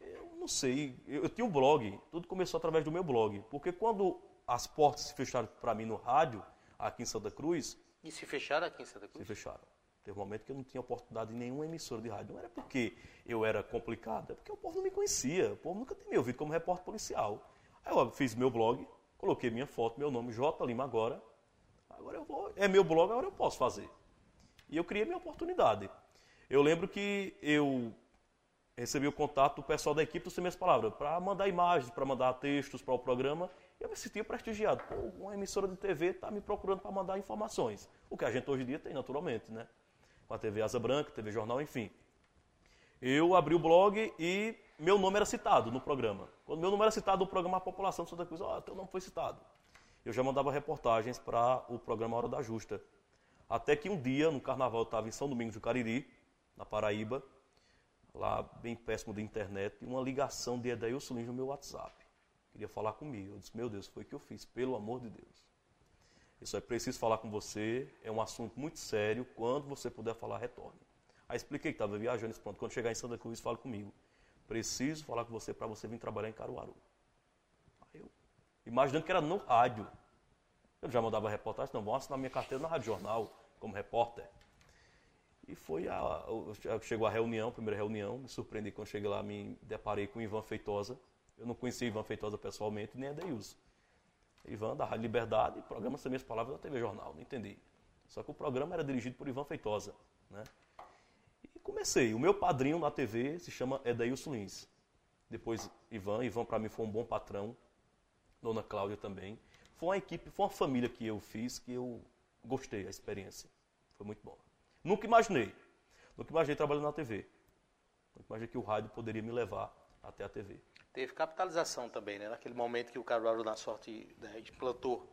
Eu não sei, eu, eu tinha um blog, tudo começou através do meu blog. Porque quando as portas se fecharam para mim no rádio, aqui em Santa Cruz, E se fecharam aqui em Santa se Cruz? fecharam. Teve um momento que eu não tinha oportunidade em nenhuma emissora de rádio. Não era porque eu era complicado, é porque o povo não me conhecia. O povo nunca tinha me ouvido como repórter policial. Aí eu fiz meu blog, coloquei minha foto, meu nome, J. Lima agora. Agora eu vou. É meu blog, agora eu posso fazer. E eu criei minha oportunidade. Eu lembro que eu recebi o contato do pessoal da equipe do Sem Minhas Palavras para mandar imagens, para mandar textos para o programa. Eu me sentia prestigiado. Pô, uma emissora de TV está me procurando para mandar informações. O que a gente hoje em dia tem, naturalmente, né? Com a TV Asa Branca, TV Jornal, enfim. Eu abri o blog e meu nome era citado no programa. Quando meu nome era citado no programa, a população de Santa Cruz, ó, teu nome foi citado. Eu já mandava reportagens para o programa Hora da Justa. Até que um dia, no carnaval, eu estava em São Domingos do Cariri, na Paraíba, lá bem péssimo de internet, e uma ligação de Edailson Lins no meu WhatsApp. Queria falar comigo. Eu disse, meu Deus, foi o que eu fiz, pelo amor de Deus. Isso é preciso falar com você, é um assunto muito sério, quando você puder falar, retorne. Aí expliquei que estava viajando, pronto, quando chegar em Santa Cruz, fale comigo. Preciso falar com você para você vir trabalhar em Caruaru. Aí eu, imaginando que era no rádio. Eu já mandava reportagem, não, vou assinar minha carteira na Rádio Jornal, como repórter. E foi a, chegou a reunião, primeira reunião, me surpreendi quando cheguei lá, me deparei com o Ivan Feitosa. Eu não conhecia Ivan Feitosa pessoalmente, nem a Deilson. Ivan, da Rádio Liberdade, programa Sem Minhas Palavras da TV Jornal, não entendi. Só que o programa era dirigido por Ivan Feitosa, né? E comecei. O meu padrinho na TV se chama Edailson Lins. Depois Ivan, Ivan para mim foi um bom patrão, Dona Cláudia também. Foi uma equipe, foi uma família que eu fiz que eu gostei a experiência. Foi muito bom. Nunca imaginei. Nunca imaginei trabalhando na TV. Nunca imaginei que o rádio poderia me levar até a TV. Teve capitalização também, né? Naquele momento que o Caruaru na sorte né, implantou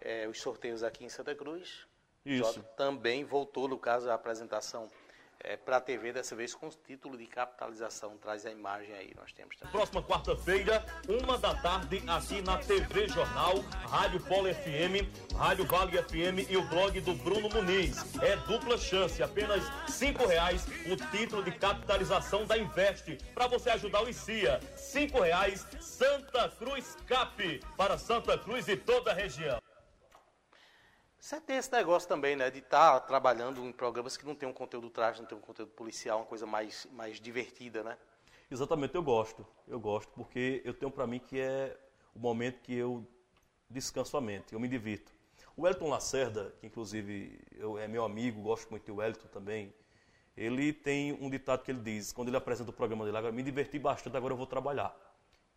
eh, os sorteios aqui em Santa Cruz. Isso. Também voltou, no caso, a apresentação para a TV, dessa vez com o título de capitalização. Traz a imagem aí, nós temos também. Próxima quarta-feira, uma da tarde, aqui na TV Jornal, Rádio Polo FM, Rádio Vale FM e o blog do Bruno Muniz. É dupla chance, apenas cinco reais o título de capitalização da Investe para você ajudar o ICIA. Cinco reais, Santa Cruz Cap para Santa Cruz e toda a região. Você tem esse negócio também, né? De estar trabalhando em programas que não tem um conteúdo trágico, não tem um conteúdo policial, uma coisa mais, mais divertida, né? Exatamente, eu gosto. Eu gosto porque eu tenho para mim que é o momento que eu descanso a mente, eu me divirto. O Elton Lacerda, que inclusive eu, é meu amigo, gosto muito do Elton também, ele tem um ditado que ele diz, quando ele apresenta o programa dele, agora me diverti bastante, agora eu vou trabalhar.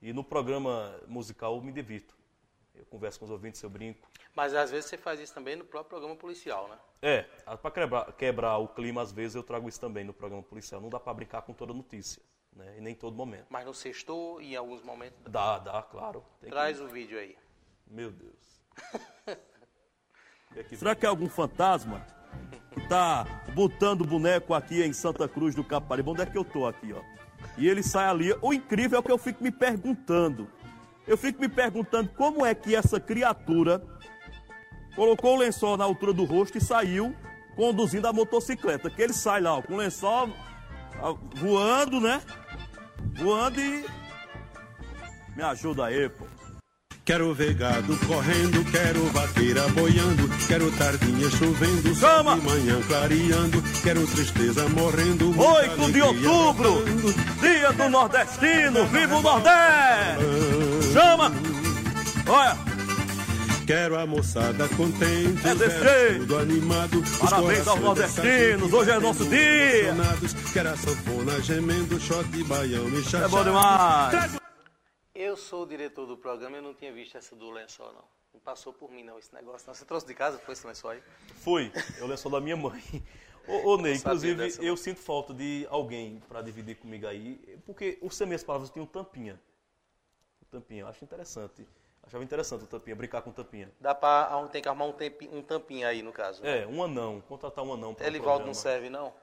E no programa musical eu me divirto. Eu converso com os ouvintes, eu brinco. Mas às vezes você faz isso também no próprio programa policial, né? É, para quebrar, quebrar o clima, às vezes eu trago isso também no programa policial. Não dá para brincar com toda notícia, né? E nem todo momento. Mas no sextou e em alguns momentos. Dá, dá, claro. Tem que- Traz o vídeo aí. Meu Deus. (laughs) E aqui- Será que é algum fantasma que tá botando boneco aqui em Santa Cruz do Caparibe? Onde é que eu tô aqui, ó? E ele sai ali. O incrível é que eu fico me perguntando. Eu fico me perguntando como é que essa criatura colocou o lençol na altura do rosto e saiu conduzindo a motocicleta. Que ele sai lá, ó, com o lençol voando, né? Voando e. Me ajuda aí, pô. Quero ver gado correndo, quero vaqueira boiando, quero tardinha chovendo, Chama! de manhã clareando, quero tristeza morrendo. muita 8 de outubro, dia do nordestino, viva o Nordeste! Chama! Olha, Quero a moçada contente, É os tudo animado, os Parabéns aos nordestinos, hoje é nosso dia. Quero a sanfona gemendo, shot de baião e chachá. é bom demais. Eu sou o diretor do programa e eu não tinha visto essa do lençol, não. Não passou por mim, não, esse negócio. Não. Você trouxe de casa, foi esse lençol aí? Fui, é o lençol da minha mãe. Ô, ô Ney, inclusive, dessa, eu sinto falta de alguém para dividir comigo aí, porque o Semeias Palavras tinha um tampinha. Tampinha, acho interessante. Achava interessante o tampinha, brincar com o tampinha. Dá pra, tem que arrumar um, tempi, um tampinha aí, no caso. né? É, um anão, contratar um anão Elivaldo programa. não serve, não?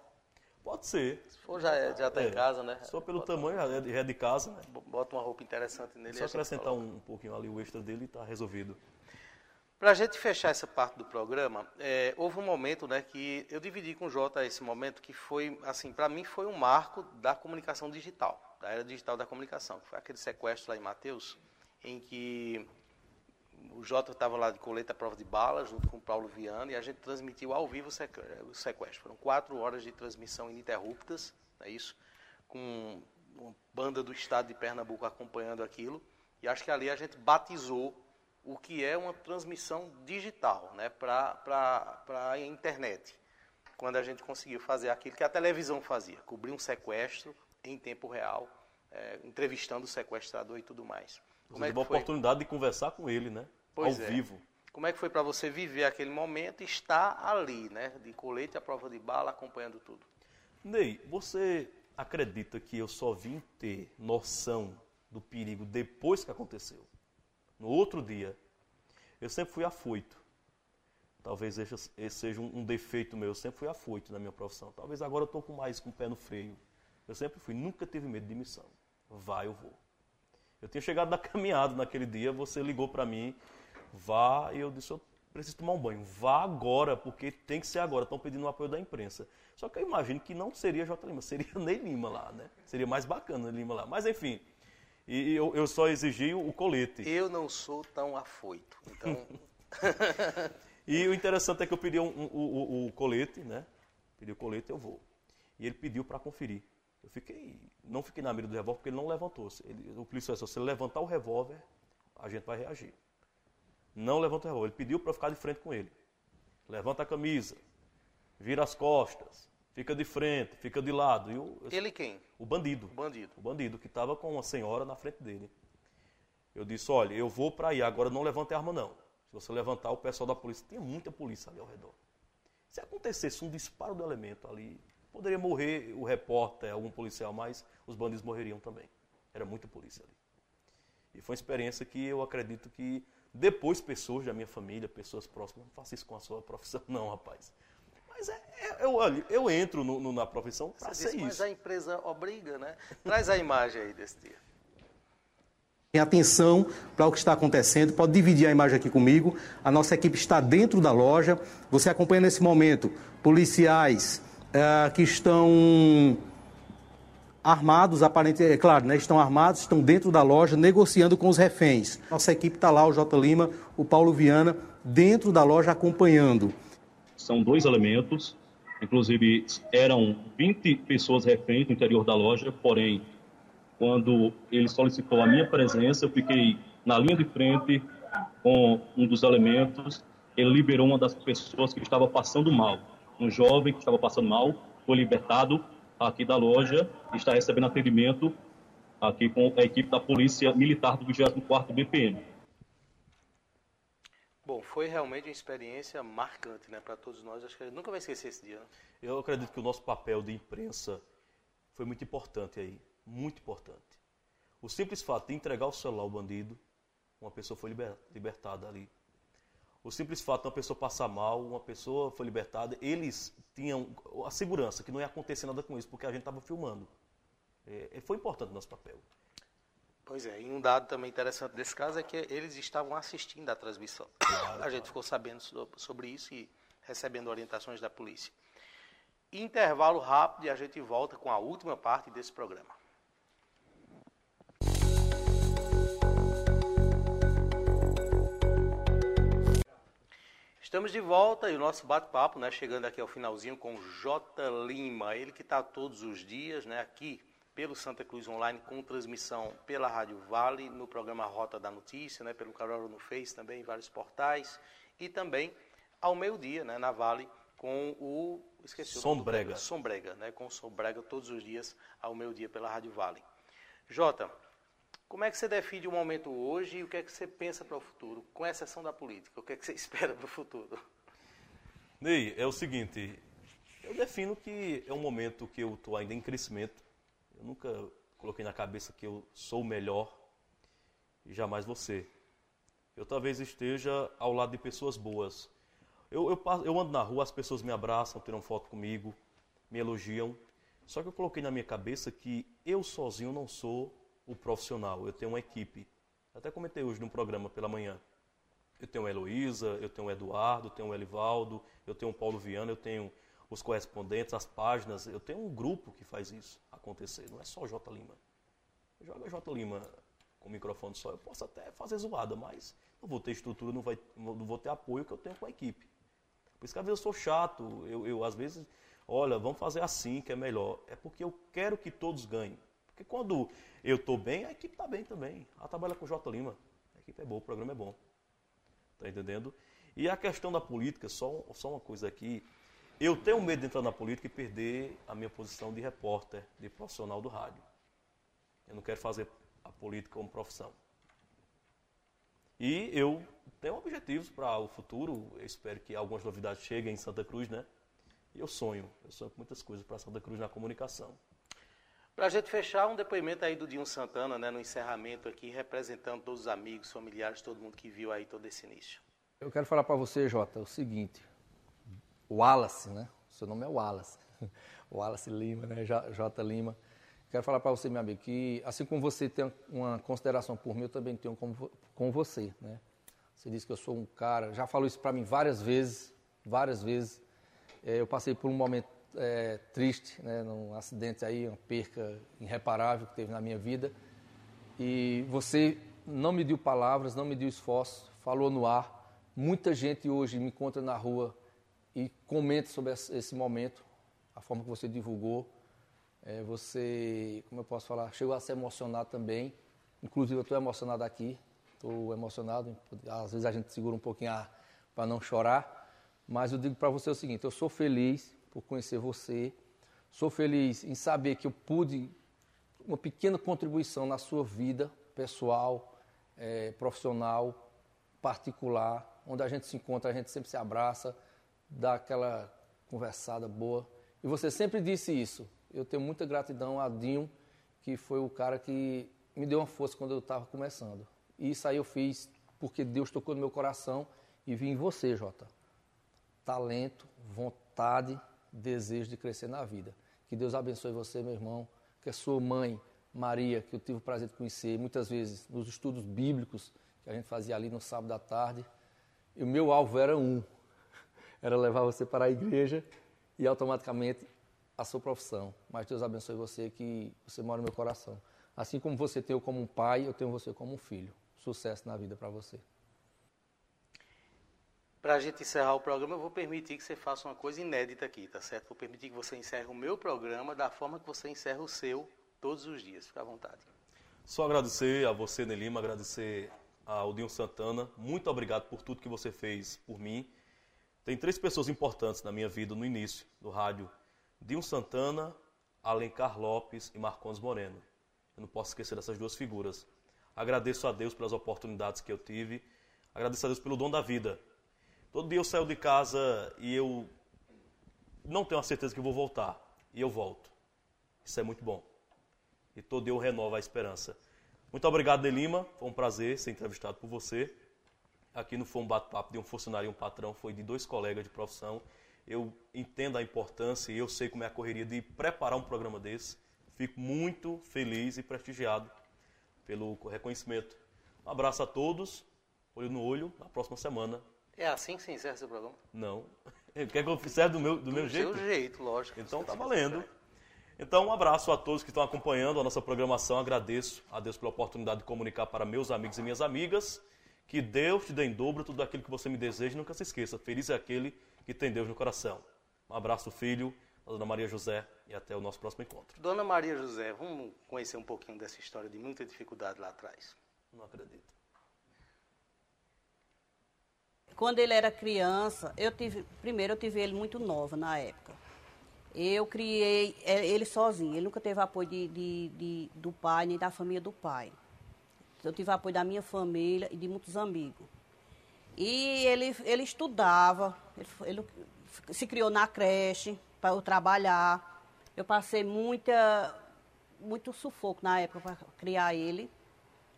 Pode ser. Se for, já, é- já tá É, em casa, né? Só pelo tamanho, já é de- já é de casa, né? Bota uma roupa interessante nele. Só acrescentar um, um pouquinho ali o extra dele e tá resolvido. Para a gente fechar essa parte do programa, é, houve um momento né, que eu dividi com o Jota esse momento que foi, assim, para mim foi um marco da comunicação digital, da era digital da comunicação. Foi aquele sequestro lá em Mateus, em que o Jota estava lá de coleta prova de bala, junto com o Paulo Viana, e a gente transmitiu ao vivo o sequestro. Foram quatro horas de transmissão ininterruptas, é isso? Com uma banda do estado de Pernambuco acompanhando aquilo. E acho que ali a gente batizou o que é uma transmissão digital né, para a internet. Quando a gente conseguiu fazer aquilo que a televisão fazia, cobrir um sequestro em tempo real, é, entrevistando o sequestrador e tudo mais. Como é que uma foi? oportunidade de conversar com ele, né? Pois Ao é. vivo. Como é que foi para você viver aquele momento e estar ali, né? De colete à prova de bala, acompanhando tudo? Ney, você acredita que eu só vim ter noção do perigo depois que aconteceu? No outro dia, eu sempre fui afoito. Talvez esse seja um defeito meu. Eu sempre fui afoito na minha profissão. Talvez agora eu estou com mais com o pé no freio. Eu sempre fui, nunca tive medo de missão. Vai, eu vou. Eu tinha chegado na (laughs) caminhada naquele dia, você ligou para mim, vá, e eu disse, eu preciso tomar um banho. Vá agora, porque tem que ser agora. Estão pedindo o apoio da imprensa. Só que eu imagino que não seria J. Lima, (laughs) seria Ney Lima lá, né? Seria mais bacana Ney Lima lá. Mas enfim, e eu, eu só exigi o colete. Eu não sou tão afoito, então... (laughs) e o interessante é que eu pedi um, um, o, o colete, né? Pedi o colete, eu vou. E ele pediu para conferir. Eu fiquei, não fiquei na mira do revólver porque ele não levantou. Ele, o policial disse, se ele levantar o revólver, a gente vai reagir. Não levanta o revólver. Ele pediu para ficar de frente com ele. Levanta a camisa, vira as costas, fica de frente, fica de lado. E o, ele quem? O bandido. O bandido. O bandido, que estava com uma senhora na frente dele. Eu disse, olha, eu vou para aí, agora não levante a arma não. Se você levantar, o pessoal da polícia, tinha muita polícia ali ao redor. Se acontecesse um disparo do elemento ali, Poderia morrer o repórter, algum policial, mas os bandidos morreriam também. Era muita polícia ali. E foi uma experiência que eu acredito que depois pessoas da minha família, pessoas próximas, não faça isso com a sua (laughs) profissão, não, rapaz. Mas é, é, eu, eu entro no, no, na profissão para ser disse, isso. Mas a empresa obriga, né? Traz a imagem aí desse dia. Atenção para o que está acontecendo, pode dividir a imagem aqui comigo. A nossa equipe está dentro da loja. Você acompanha nesse momento policiais, é, que estão armados, aparentemente, é claro, né, estão armados, estão dentro da loja negociando com os reféns. Nossa equipe está lá, o J. Lima, o Paulo Viana, dentro da loja acompanhando. São dois elementos, inclusive eram 20 pessoas reféns no interior da loja, porém, quando ele solicitou a minha presença, eu fiquei na linha de frente com um dos elementos, ele liberou uma das pessoas que estava passando mal um jovem que estava passando mal, foi libertado aqui da loja e está recebendo atendimento aqui com a equipe da Polícia Militar do 24º BPM. Bom, foi realmente uma experiência marcante né, para todos nós. Acho que a gente nunca vai esquecer esse dia. Né? Eu acredito que o nosso papel de imprensa foi muito importante aí. Muito importante. O simples fato de entregar o celular ao bandido, uma pessoa foi libertada ali. O simples fato de uma pessoa passar mal, uma pessoa foi libertada, eles tinham a segurança que não ia acontecer nada com isso, porque a gente estava filmando. É, foi importante o nosso papel. Pois é, e um dado também interessante desse caso é que eles estavam assistindo a transmissão. Claro, a gente ficou sabendo sobre isso e recebendo orientações da polícia. Intervalo rápido e a gente volta com a última parte desse programa. Estamos de volta e o nosso bate-papo, né, chegando aqui ao finalzinho com o J. Lima, ele que está todos os dias, né, aqui pelo Santa Cruz Online, com transmissão pela Rádio Vale, no programa Rota da Notícia, né, pelo Carol no Face também, em vários portais, e também ao meio-dia, né, na Vale, com o... Esqueci Sombrega. O Sombrega, né, com o Sombrega todos os dias ao meio-dia pela Rádio Vale. Jota, como é que você define o momento hoje e o que é que você pensa para o futuro, com exceção da política? O que é que você (laughs) espera para o futuro? Ney, é o seguinte, eu defino que é um momento que eu estou ainda em crescimento. Eu nunca coloquei na cabeça que eu sou o melhor e jamais você. Eu talvez esteja ao lado de pessoas boas. Eu, eu, eu ando na rua, as pessoas me abraçam, tiram foto comigo, me elogiam. Só que eu coloquei na minha cabeça que eu sozinho não sou o profissional, eu tenho uma equipe. Até comentei hoje num programa pela manhã. Eu tenho a Heloísa, eu tenho o Eduardo, eu tenho o Elivaldo, eu tenho o Paulo Viana, eu tenho os correspondentes, as páginas. Eu tenho um grupo que faz isso acontecer, não é só o J. Lima. Joga J. Lima com o microfone só, eu posso até fazer zoada, mas não vou ter estrutura, não, vai, não vou ter apoio que eu tenho com a equipe. Por isso que às vezes eu sou chato, eu, eu às vezes, olha, vamos fazer assim que é melhor. É porque eu quero que todos ganhem. Porque quando eu estou bem, a equipe está bem também. Ela trabalha com o J. Lima, a equipe é boa, o programa é bom. Está entendendo? E a questão da política, só, só uma coisa aqui. Eu tenho medo de entrar na política e perder a minha posição de repórter, de profissional do rádio. Eu não quero fazer a política como profissão. E eu tenho objetivos para o futuro. Eu espero que algumas novidades cheguem em Santa Cruz, né? E eu sonho, eu sonho com muitas coisas para Santa Cruz na comunicação. Para a gente fechar, um depoimento aí do Dinho Santana, né, no encerramento aqui, representando todos os amigos, familiares, todo mundo que viu aí todo esse início. Eu quero falar para você, Jota, o seguinte. Wallace, né? Seu nome é Wallace. (laughs) Wallace Lima, né? J. Lima. Quero falar para você, meu amigo, que assim como você tem uma consideração por mim, eu também tenho com, com você, né? Você disse que eu sou um cara, já falou isso para mim várias vezes, várias vezes. É, eu passei por um momento é, triste, né, num acidente aí, uma perca irreparável que teve na minha vida. E você não me deu palavras, não me deu esforço, falou no ar. Muita gente hoje me encontra na rua e comenta sobre esse momento, a forma que você divulgou. É, você, como eu posso falar, chegou a se emocionar também. Inclusive, eu estou emocionado aqui, estou emocionado. Às vezes a gente segura um pouquinho para não chorar. Mas eu digo para você o seguinte: eu sou feliz por conhecer você, sou feliz em saber que eu pude uma pequena contribuição na sua vida pessoal, é, profissional, particular, onde a gente se encontra, a gente sempre se abraça, dá aquela conversada boa. E você sempre disse isso eu tenho muita gratidão a Dinho, que foi o cara que me deu uma força quando eu estava começando. E isso aí eu fiz porque Deus tocou no meu coração e vi em você, Jota. Talento, vontade, desejo de crescer na vida. Que Deus abençoe você, meu irmão. Que a sua mãe, Maria, que eu tive o prazer de conhecer muitas vezes nos estudos bíblicos que a gente fazia ali no sábado à tarde. E o meu alvo era um: era levar você para a igreja e automaticamente a sua profissão, mas Deus abençoe você que você mora no meu coração. Assim como você tem eu como um pai, eu tenho você como um filho. Sucesso na vida para você. Para a gente encerrar o programa, eu vou permitir que você faça uma coisa inédita aqui, tá certo? Vou permitir que você encerre o meu programa da forma que você encerra o seu todos os dias. Fica à vontade. Só agradecer a você, Nelima, agradecer ao Dinho Santana. Muito obrigado por tudo que você fez por mim. Tem três pessoas importantes na minha vida no início do rádio Dinho Santana, Alencar Lopes e Marcones Moreno. Eu não posso esquecer dessas duas figuras. Agradeço a Deus pelas oportunidades que eu tive. Agradeço a Deus pelo dom da vida. Todo dia eu saio de casa e eu não tenho a certeza que vou voltar. E eu volto. Isso é muito bom. E todo dia eu renovo a esperança. Muito obrigado, De Lima. Foi um prazer ser entrevistado por você. Aqui não foi um bate-papo de um funcionário e um patrão, foi de dois colegas de profissão eu entendo a importância e eu sei como é a correria de preparar um programa desse. Fico muito feliz e prestigiado pelo reconhecimento. Um abraço a todos, olho no olho, na próxima semana. É assim que você encerra seu programa? Não. (laughs) Quer que eu encerre do meu, do, do meu jeito? Do seu jeito, lógico. Então tá valendo. Então, um abraço a todos que estão acompanhando a nossa programação. Agradeço a Deus pela oportunidade de comunicar para meus amigos e minhas amigas. Que Deus te dê em dobro tudo aquilo que você me deseja e nunca se esqueça. Feliz é aquele que tem Deus no coração. Um abraço, filho, a Dona Maria José, e até o nosso próximo encontro. Dona Maria José, vamos conhecer um pouquinho dessa história de muita dificuldade lá atrás. Não acredito. Quando ele era criança, eu tive, primeiro eu tive ele muito nova na época. Eu criei é, ele sozinho, ele nunca teve apoio de, de, de, do pai nem da família do pai. Eu tive apoio da minha família e de muitos amigos. E ele, ele estudava, ele, ele se criou na creche para eu trabalhar. Eu passei muita, muito sufoco na época para criar ele,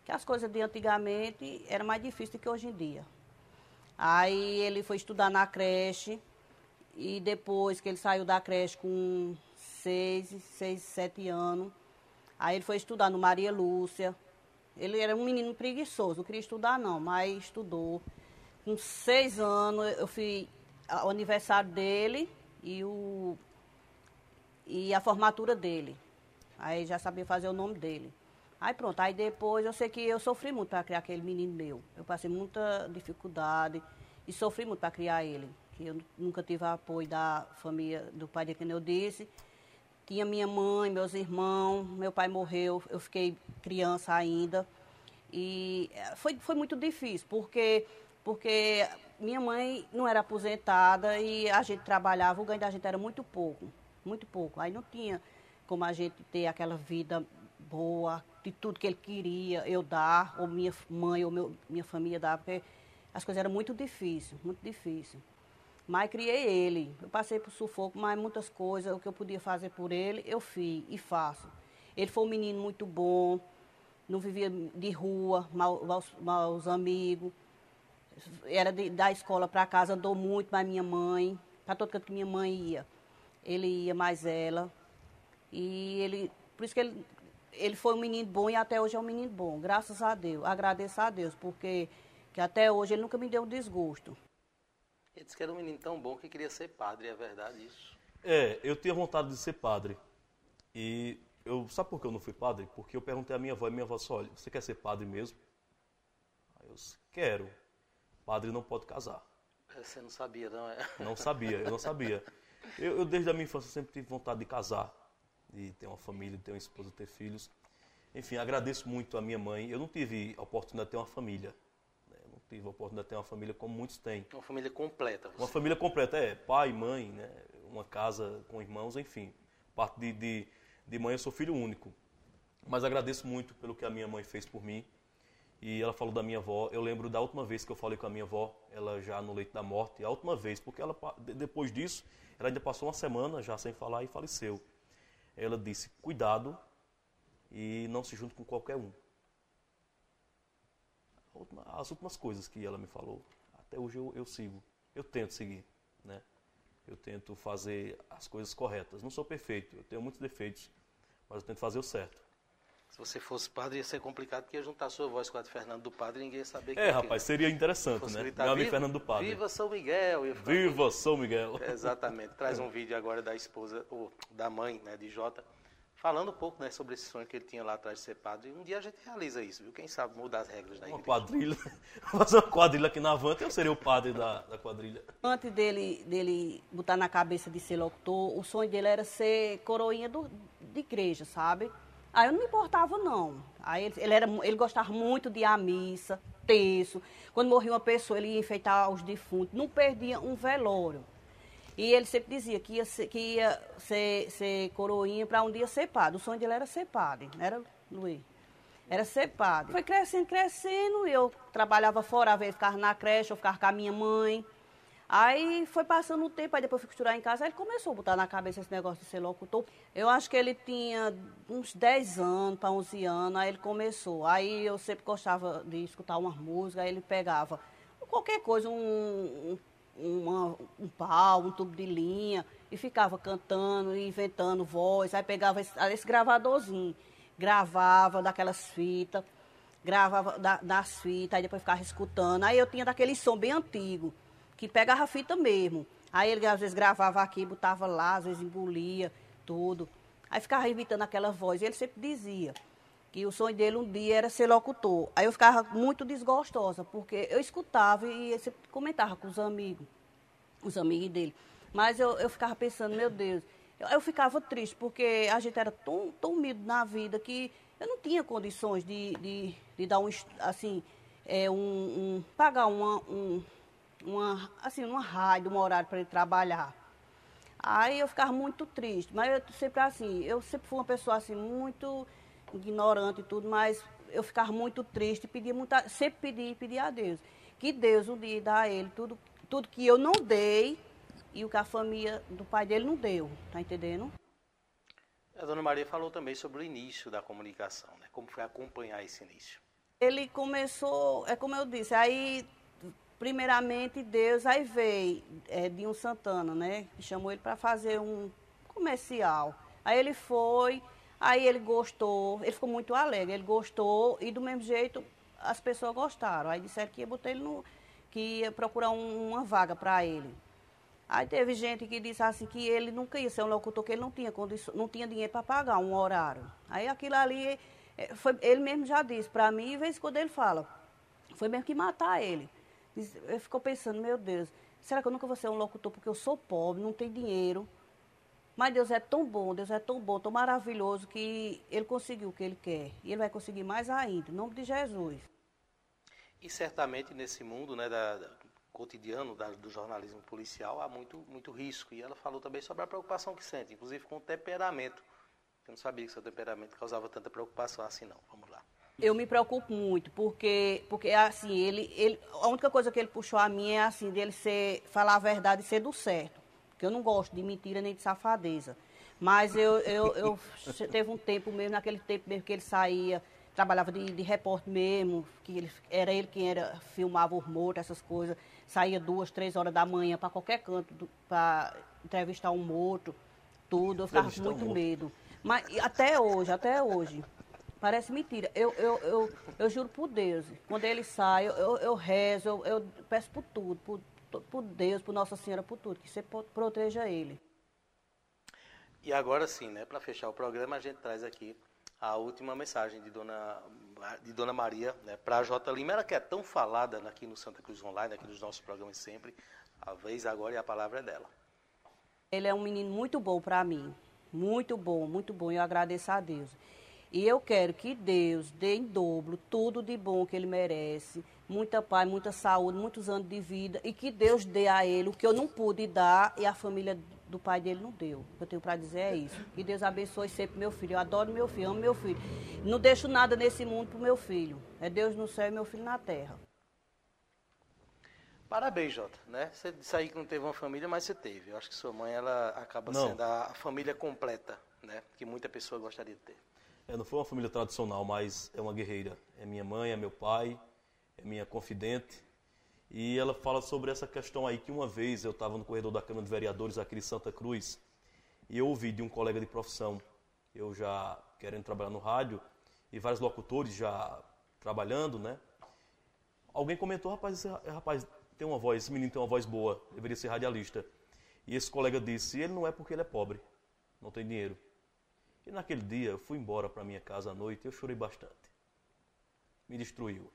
que as coisas de antigamente eram mais difíceis do que hoje em dia. Aí ele foi estudar na creche e depois que ele saiu da creche com seis, seis, sete anos, aí ele foi estudar no Maria Lúcia. Ele era um menino preguiçoso, não queria estudar não, mas estudou com seis anos, eu fui ao aniversário dele e, o, e a formatura dele. Aí já sabia fazer o nome dele. Aí pronto, aí depois eu sei que eu sofri muito para criar aquele menino meu. Eu passei muita dificuldade e sofri muito para criar ele. Que eu nunca tive apoio da família do pai de quem eu disse. Tinha minha mãe, meus irmãos, meu pai morreu, eu fiquei criança ainda. E eh, foi, foi muito difícil, porque, porque minha mãe não era aposentada e a gente trabalhava, o ganho da gente era muito pouco, muito pouco. Aí não tinha como a gente ter aquela vida boa, de tudo que ele queria eu dar, ou minha mãe, ou meu, minha família dar, porque as coisas eram muito difíceis, muito difíceis. Mas criei ele. Eu passei por sufoco, mas muitas coisas, o que eu podia fazer por ele, eu fiz e faço. Ele foi um menino muito bom, não vivia de rua, maus, maus amigos. Era de, da escola para casa, andou muito mais minha mãe, para todo canto que minha mãe ia. Ele ia mais ela. E ele, por isso que ele, ele foi um menino bom e até hoje é um menino bom, graças a Deus. Agradeço a Deus, porque que até hoje ele nunca me deu desgosto. Ele disse que era um menino tão bom que queria ser padre, é verdade isso? É, eu tinha vontade de ser padre. E eu, sabe por que eu não fui padre? Porque eu perguntei à minha avó, e minha avó disse, olha, você quer ser padre mesmo? Aí eu disse, quero. Padre não pode casar. Você não sabia, não é? Não sabia, eu não sabia. Eu, eu, desde a minha infância sempre tive vontade de casar, de ter uma família, de ter uma esposa, ter filhos. Enfim, agradeço muito a minha mãe. Eu não tive a oportunidade de ter uma família. Tive a oportunidade de ter uma família como muitos têm. Uma família completa. Você. Uma família completa, é. Pai, mãe, né? uma casa com irmãos, enfim. Parte de, de, de mãe, eu sou filho único. Mas agradeço muito pelo que a minha mãe fez por mim. E ela falou da minha avó. Eu lembro da última vez que eu falei com a minha avó, ela já no leito da morte. A última vez, porque ela depois disso, ela ainda passou uma semana já sem falar e faleceu. Ela disse: cuidado e não se junte com qualquer um. As últimas coisas que ela me falou, até hoje eu, eu sigo. Eu tento seguir, né? Eu tento fazer as coisas corretas. Não sou perfeito, eu tenho muitos defeitos, mas eu tento fazer o certo. Se você fosse padre, ia ser complicado, porque ia juntar sua voz com a de Fernando do Padre e ninguém ia saber que É, rapaz, seria interessante, né? Gritar, Meu amigo Fernando do Padre. Viva São Miguel! Viva São Miguel! exatamente. Traz (laughs) um vídeo agora da esposa, ou da mãe, né, de Jota, falando um pouco né, sobre esse sonho que ele tinha lá atrás de ser padre. Um dia a gente realiza isso, viu? Quem sabe mudar as regras da uma igreja. Uma quadrilha. (laughs) fazer uma quadrilha aqui na Vanta, eu seria o padre da, da quadrilha. Antes dele, dele botar na cabeça de ser locutor, o sonho dele era ser coroinha do, de igreja, sabe? Aí eu não me importava, não. Aí ele, ele, era, ele gostava muito de ir à missa, terço. Quando morria uma pessoa, ele ia enfeitar os defuntos. Não perdia um velório. E ele sempre dizia que ia ser, que ia ser, ser coroinha para um dia ser padre. O sonho dele era ser padre, não era, Luiz? Era ser padre. Foi crescendo, crescendo. Eu trabalhava fora, às vezes ficava na creche, eu ficava com a minha mãe. Aí foi passando o tempo, aí depois fui costurar em casa, aí ele começou a botar na cabeça esse negócio de ser locutor. Eu acho que ele tinha uns 10 anos para 11 anos, aí ele começou. Aí eu sempre gostava de escutar umas músicas, aí ele pegava qualquer coisa, um, um, uma, um pau, um tubo de linha, e ficava cantando, inventando voz. Aí pegava esse, esse gravadorzinho, gravava daquelas fitas, gravava da, das fitas, aí depois ficava escutando. Aí eu tinha daquele som bem antigo que pegava a fita mesmo. Aí ele às vezes gravava aqui, botava lá, às vezes engolia tudo. Aí ficava imitando aquela voz. E ele sempre dizia que o sonho dele um dia era ser locutor. Aí eu ficava muito desgostosa, porque eu escutava e comentava com os amigos, os amigos dele. Mas eu, eu ficava pensando, meu Deus, eu, eu ficava triste, porque a gente era tão, tão unido na vida que eu não tinha condições de, de, de dar um, assim, é, um, um pagar uma, um, uma, assim, uma rádio, um horário para ele trabalhar. Aí eu ficava muito triste, mas eu sempre assim, eu sempre fui uma pessoa assim, muito ignorante e tudo, mas eu ficava muito triste, pedia muita, sempre pedi, pedi a Deus. Que Deus um dia dá a ele tudo, tudo que eu não dei e o que a família do pai dele não deu, tá entendendo? A dona Maria falou também sobre o início da comunicação, né? Como foi acompanhar esse início? Ele começou, é como eu disse, aí primeiramente Deus, aí veio é, Dinho Santana, né? Chamou ele para fazer um comercial. Aí ele foi, aí ele gostou, ele ficou muito alegre, ele gostou e do mesmo jeito as pessoas gostaram. Aí disseram que ia botar ele no. que ia procurar um, uma vaga para ele. Aí teve gente que disse assim que ele nunca ia ser um locutor, que ele não tinha, condição, não tinha dinheiro para pagar um horário. Aí aquilo ali, eh, foi, ele mesmo já disse para mim, e vez quando ele fala, foi mesmo que matar ele. Ele ficou pensando, meu Deus, será que eu nunca vou ser um locutor porque eu sou pobre, não tenho dinheiro? Mas Deus é tão bom, Deus é tão bom, tão maravilhoso que ele conseguiu o que ele quer. E ele vai conseguir mais ainda, em nome de Jesus. E certamente nesse mundo né, da, da cotidiano da, do jornalismo policial há muito, muito risco. E ela falou também sobre a preocupação que sente, inclusive com o temperamento. Eu não sabia que seu temperamento causava tanta preocupação assim, não. Vamos lá. Eu me preocupo muito, porque, porque assim, ele, ele, a única coisa que ele puxou a mim é assim, dele ser, falar a verdade e ser do certo. Porque eu não gosto de mentira nem de safadeza. Mas eu, eu, eu (laughs) teve um tempo mesmo, naquele tempo mesmo que ele saía, trabalhava de, de repórter mesmo, que ele, era ele quem era, filmava os mortos, essas coisas. Saía duas, três horas da manhã para qualquer canto para entrevistar um morto, tudo. Eu ficava com muito um medo. Mas até hoje, até hoje. Parece mentira. Eu, eu, eu, eu juro por Deus. Quando ele sai, eu, eu rezo, eu, eu peço por tudo, por, por Deus, por Nossa Senhora, por tudo, que você proteja ele. E agora sim, né, para fechar o programa, a gente traz aqui a última mensagem de Dona, de Dona Maria né, para a J. Lima. Ela que é tão falada aqui no Santa Cruz Online, aqui nos nossos programas sempre. A vez agora e a palavra é dela. Ele é um menino muito bom para mim. Muito bom, muito bom. Eu agradeço a Deus. E eu quero que Deus dê em dobro tudo de bom que ele merece, muita paz, muita saúde, muitos anos de vida, e que Deus dê a ele o que eu não pude dar e a família do pai dele não deu. O que eu tenho para dizer é isso. Que Deus abençoe sempre meu filho. Eu adoro meu filho, amo meu filho. Não deixo nada nesse mundo para o meu filho. É Deus no céu e meu filho na terra. Parabéns, Jota. Né? Você disse aí que não teve uma família, mas você teve. Eu acho que sua mãe ela acaba não. sendo a família completa, né? que muita pessoa gostaria de ter. É, não foi uma família tradicional, mas é uma guerreira. É minha mãe, é meu pai, é minha confidente. E ela fala sobre essa questão aí que uma vez eu estava no corredor da Câmara de Vereadores aqui de Santa Cruz e eu ouvi de um colega de profissão, eu já querendo trabalhar no rádio e vários locutores já trabalhando, né? Alguém comentou, rapaz, esse rapaz tem uma voz, esse menino tem uma voz boa, deveria ser radialista. E esse colega disse, ele não é porque ele é pobre, não tem dinheiro. E naquele dia eu fui embora para minha casa à noite e eu chorei bastante. Me destruiu.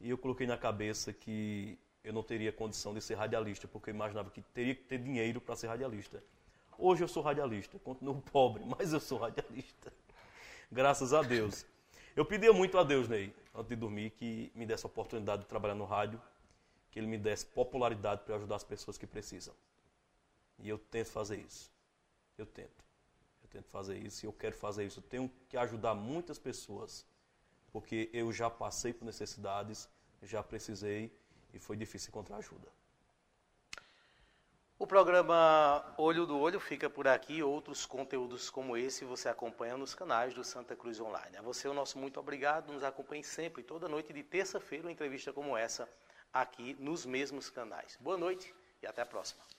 E eu coloquei na cabeça que eu não teria condição de ser radialista, porque eu imaginava que teria que ter dinheiro para ser radialista. Hoje eu sou radialista, continuo (laughs) pobre, mas eu sou radialista. Graças a Deus. Eu pedia muito a Deus, Ney, antes de dormir, que me desse a oportunidade de trabalhar no rádio, que ele me desse popularidade para ajudar as pessoas que precisam. E eu tento fazer isso. Eu tento. Eu tento fazer isso e eu quero fazer isso. Eu tenho que ajudar muitas pessoas, porque eu já passei por necessidades, já precisei e foi difícil encontrar ajuda. O programa Olho do Olho fica por aqui. Outros conteúdos como esse você acompanha nos canais do Santa Cruz Online. A você o nosso muito obrigado. Nos acompanhe sempre, toda noite de terça-feira, uma entrevista como essa aqui nos mesmos canais. Boa noite e até a próxima.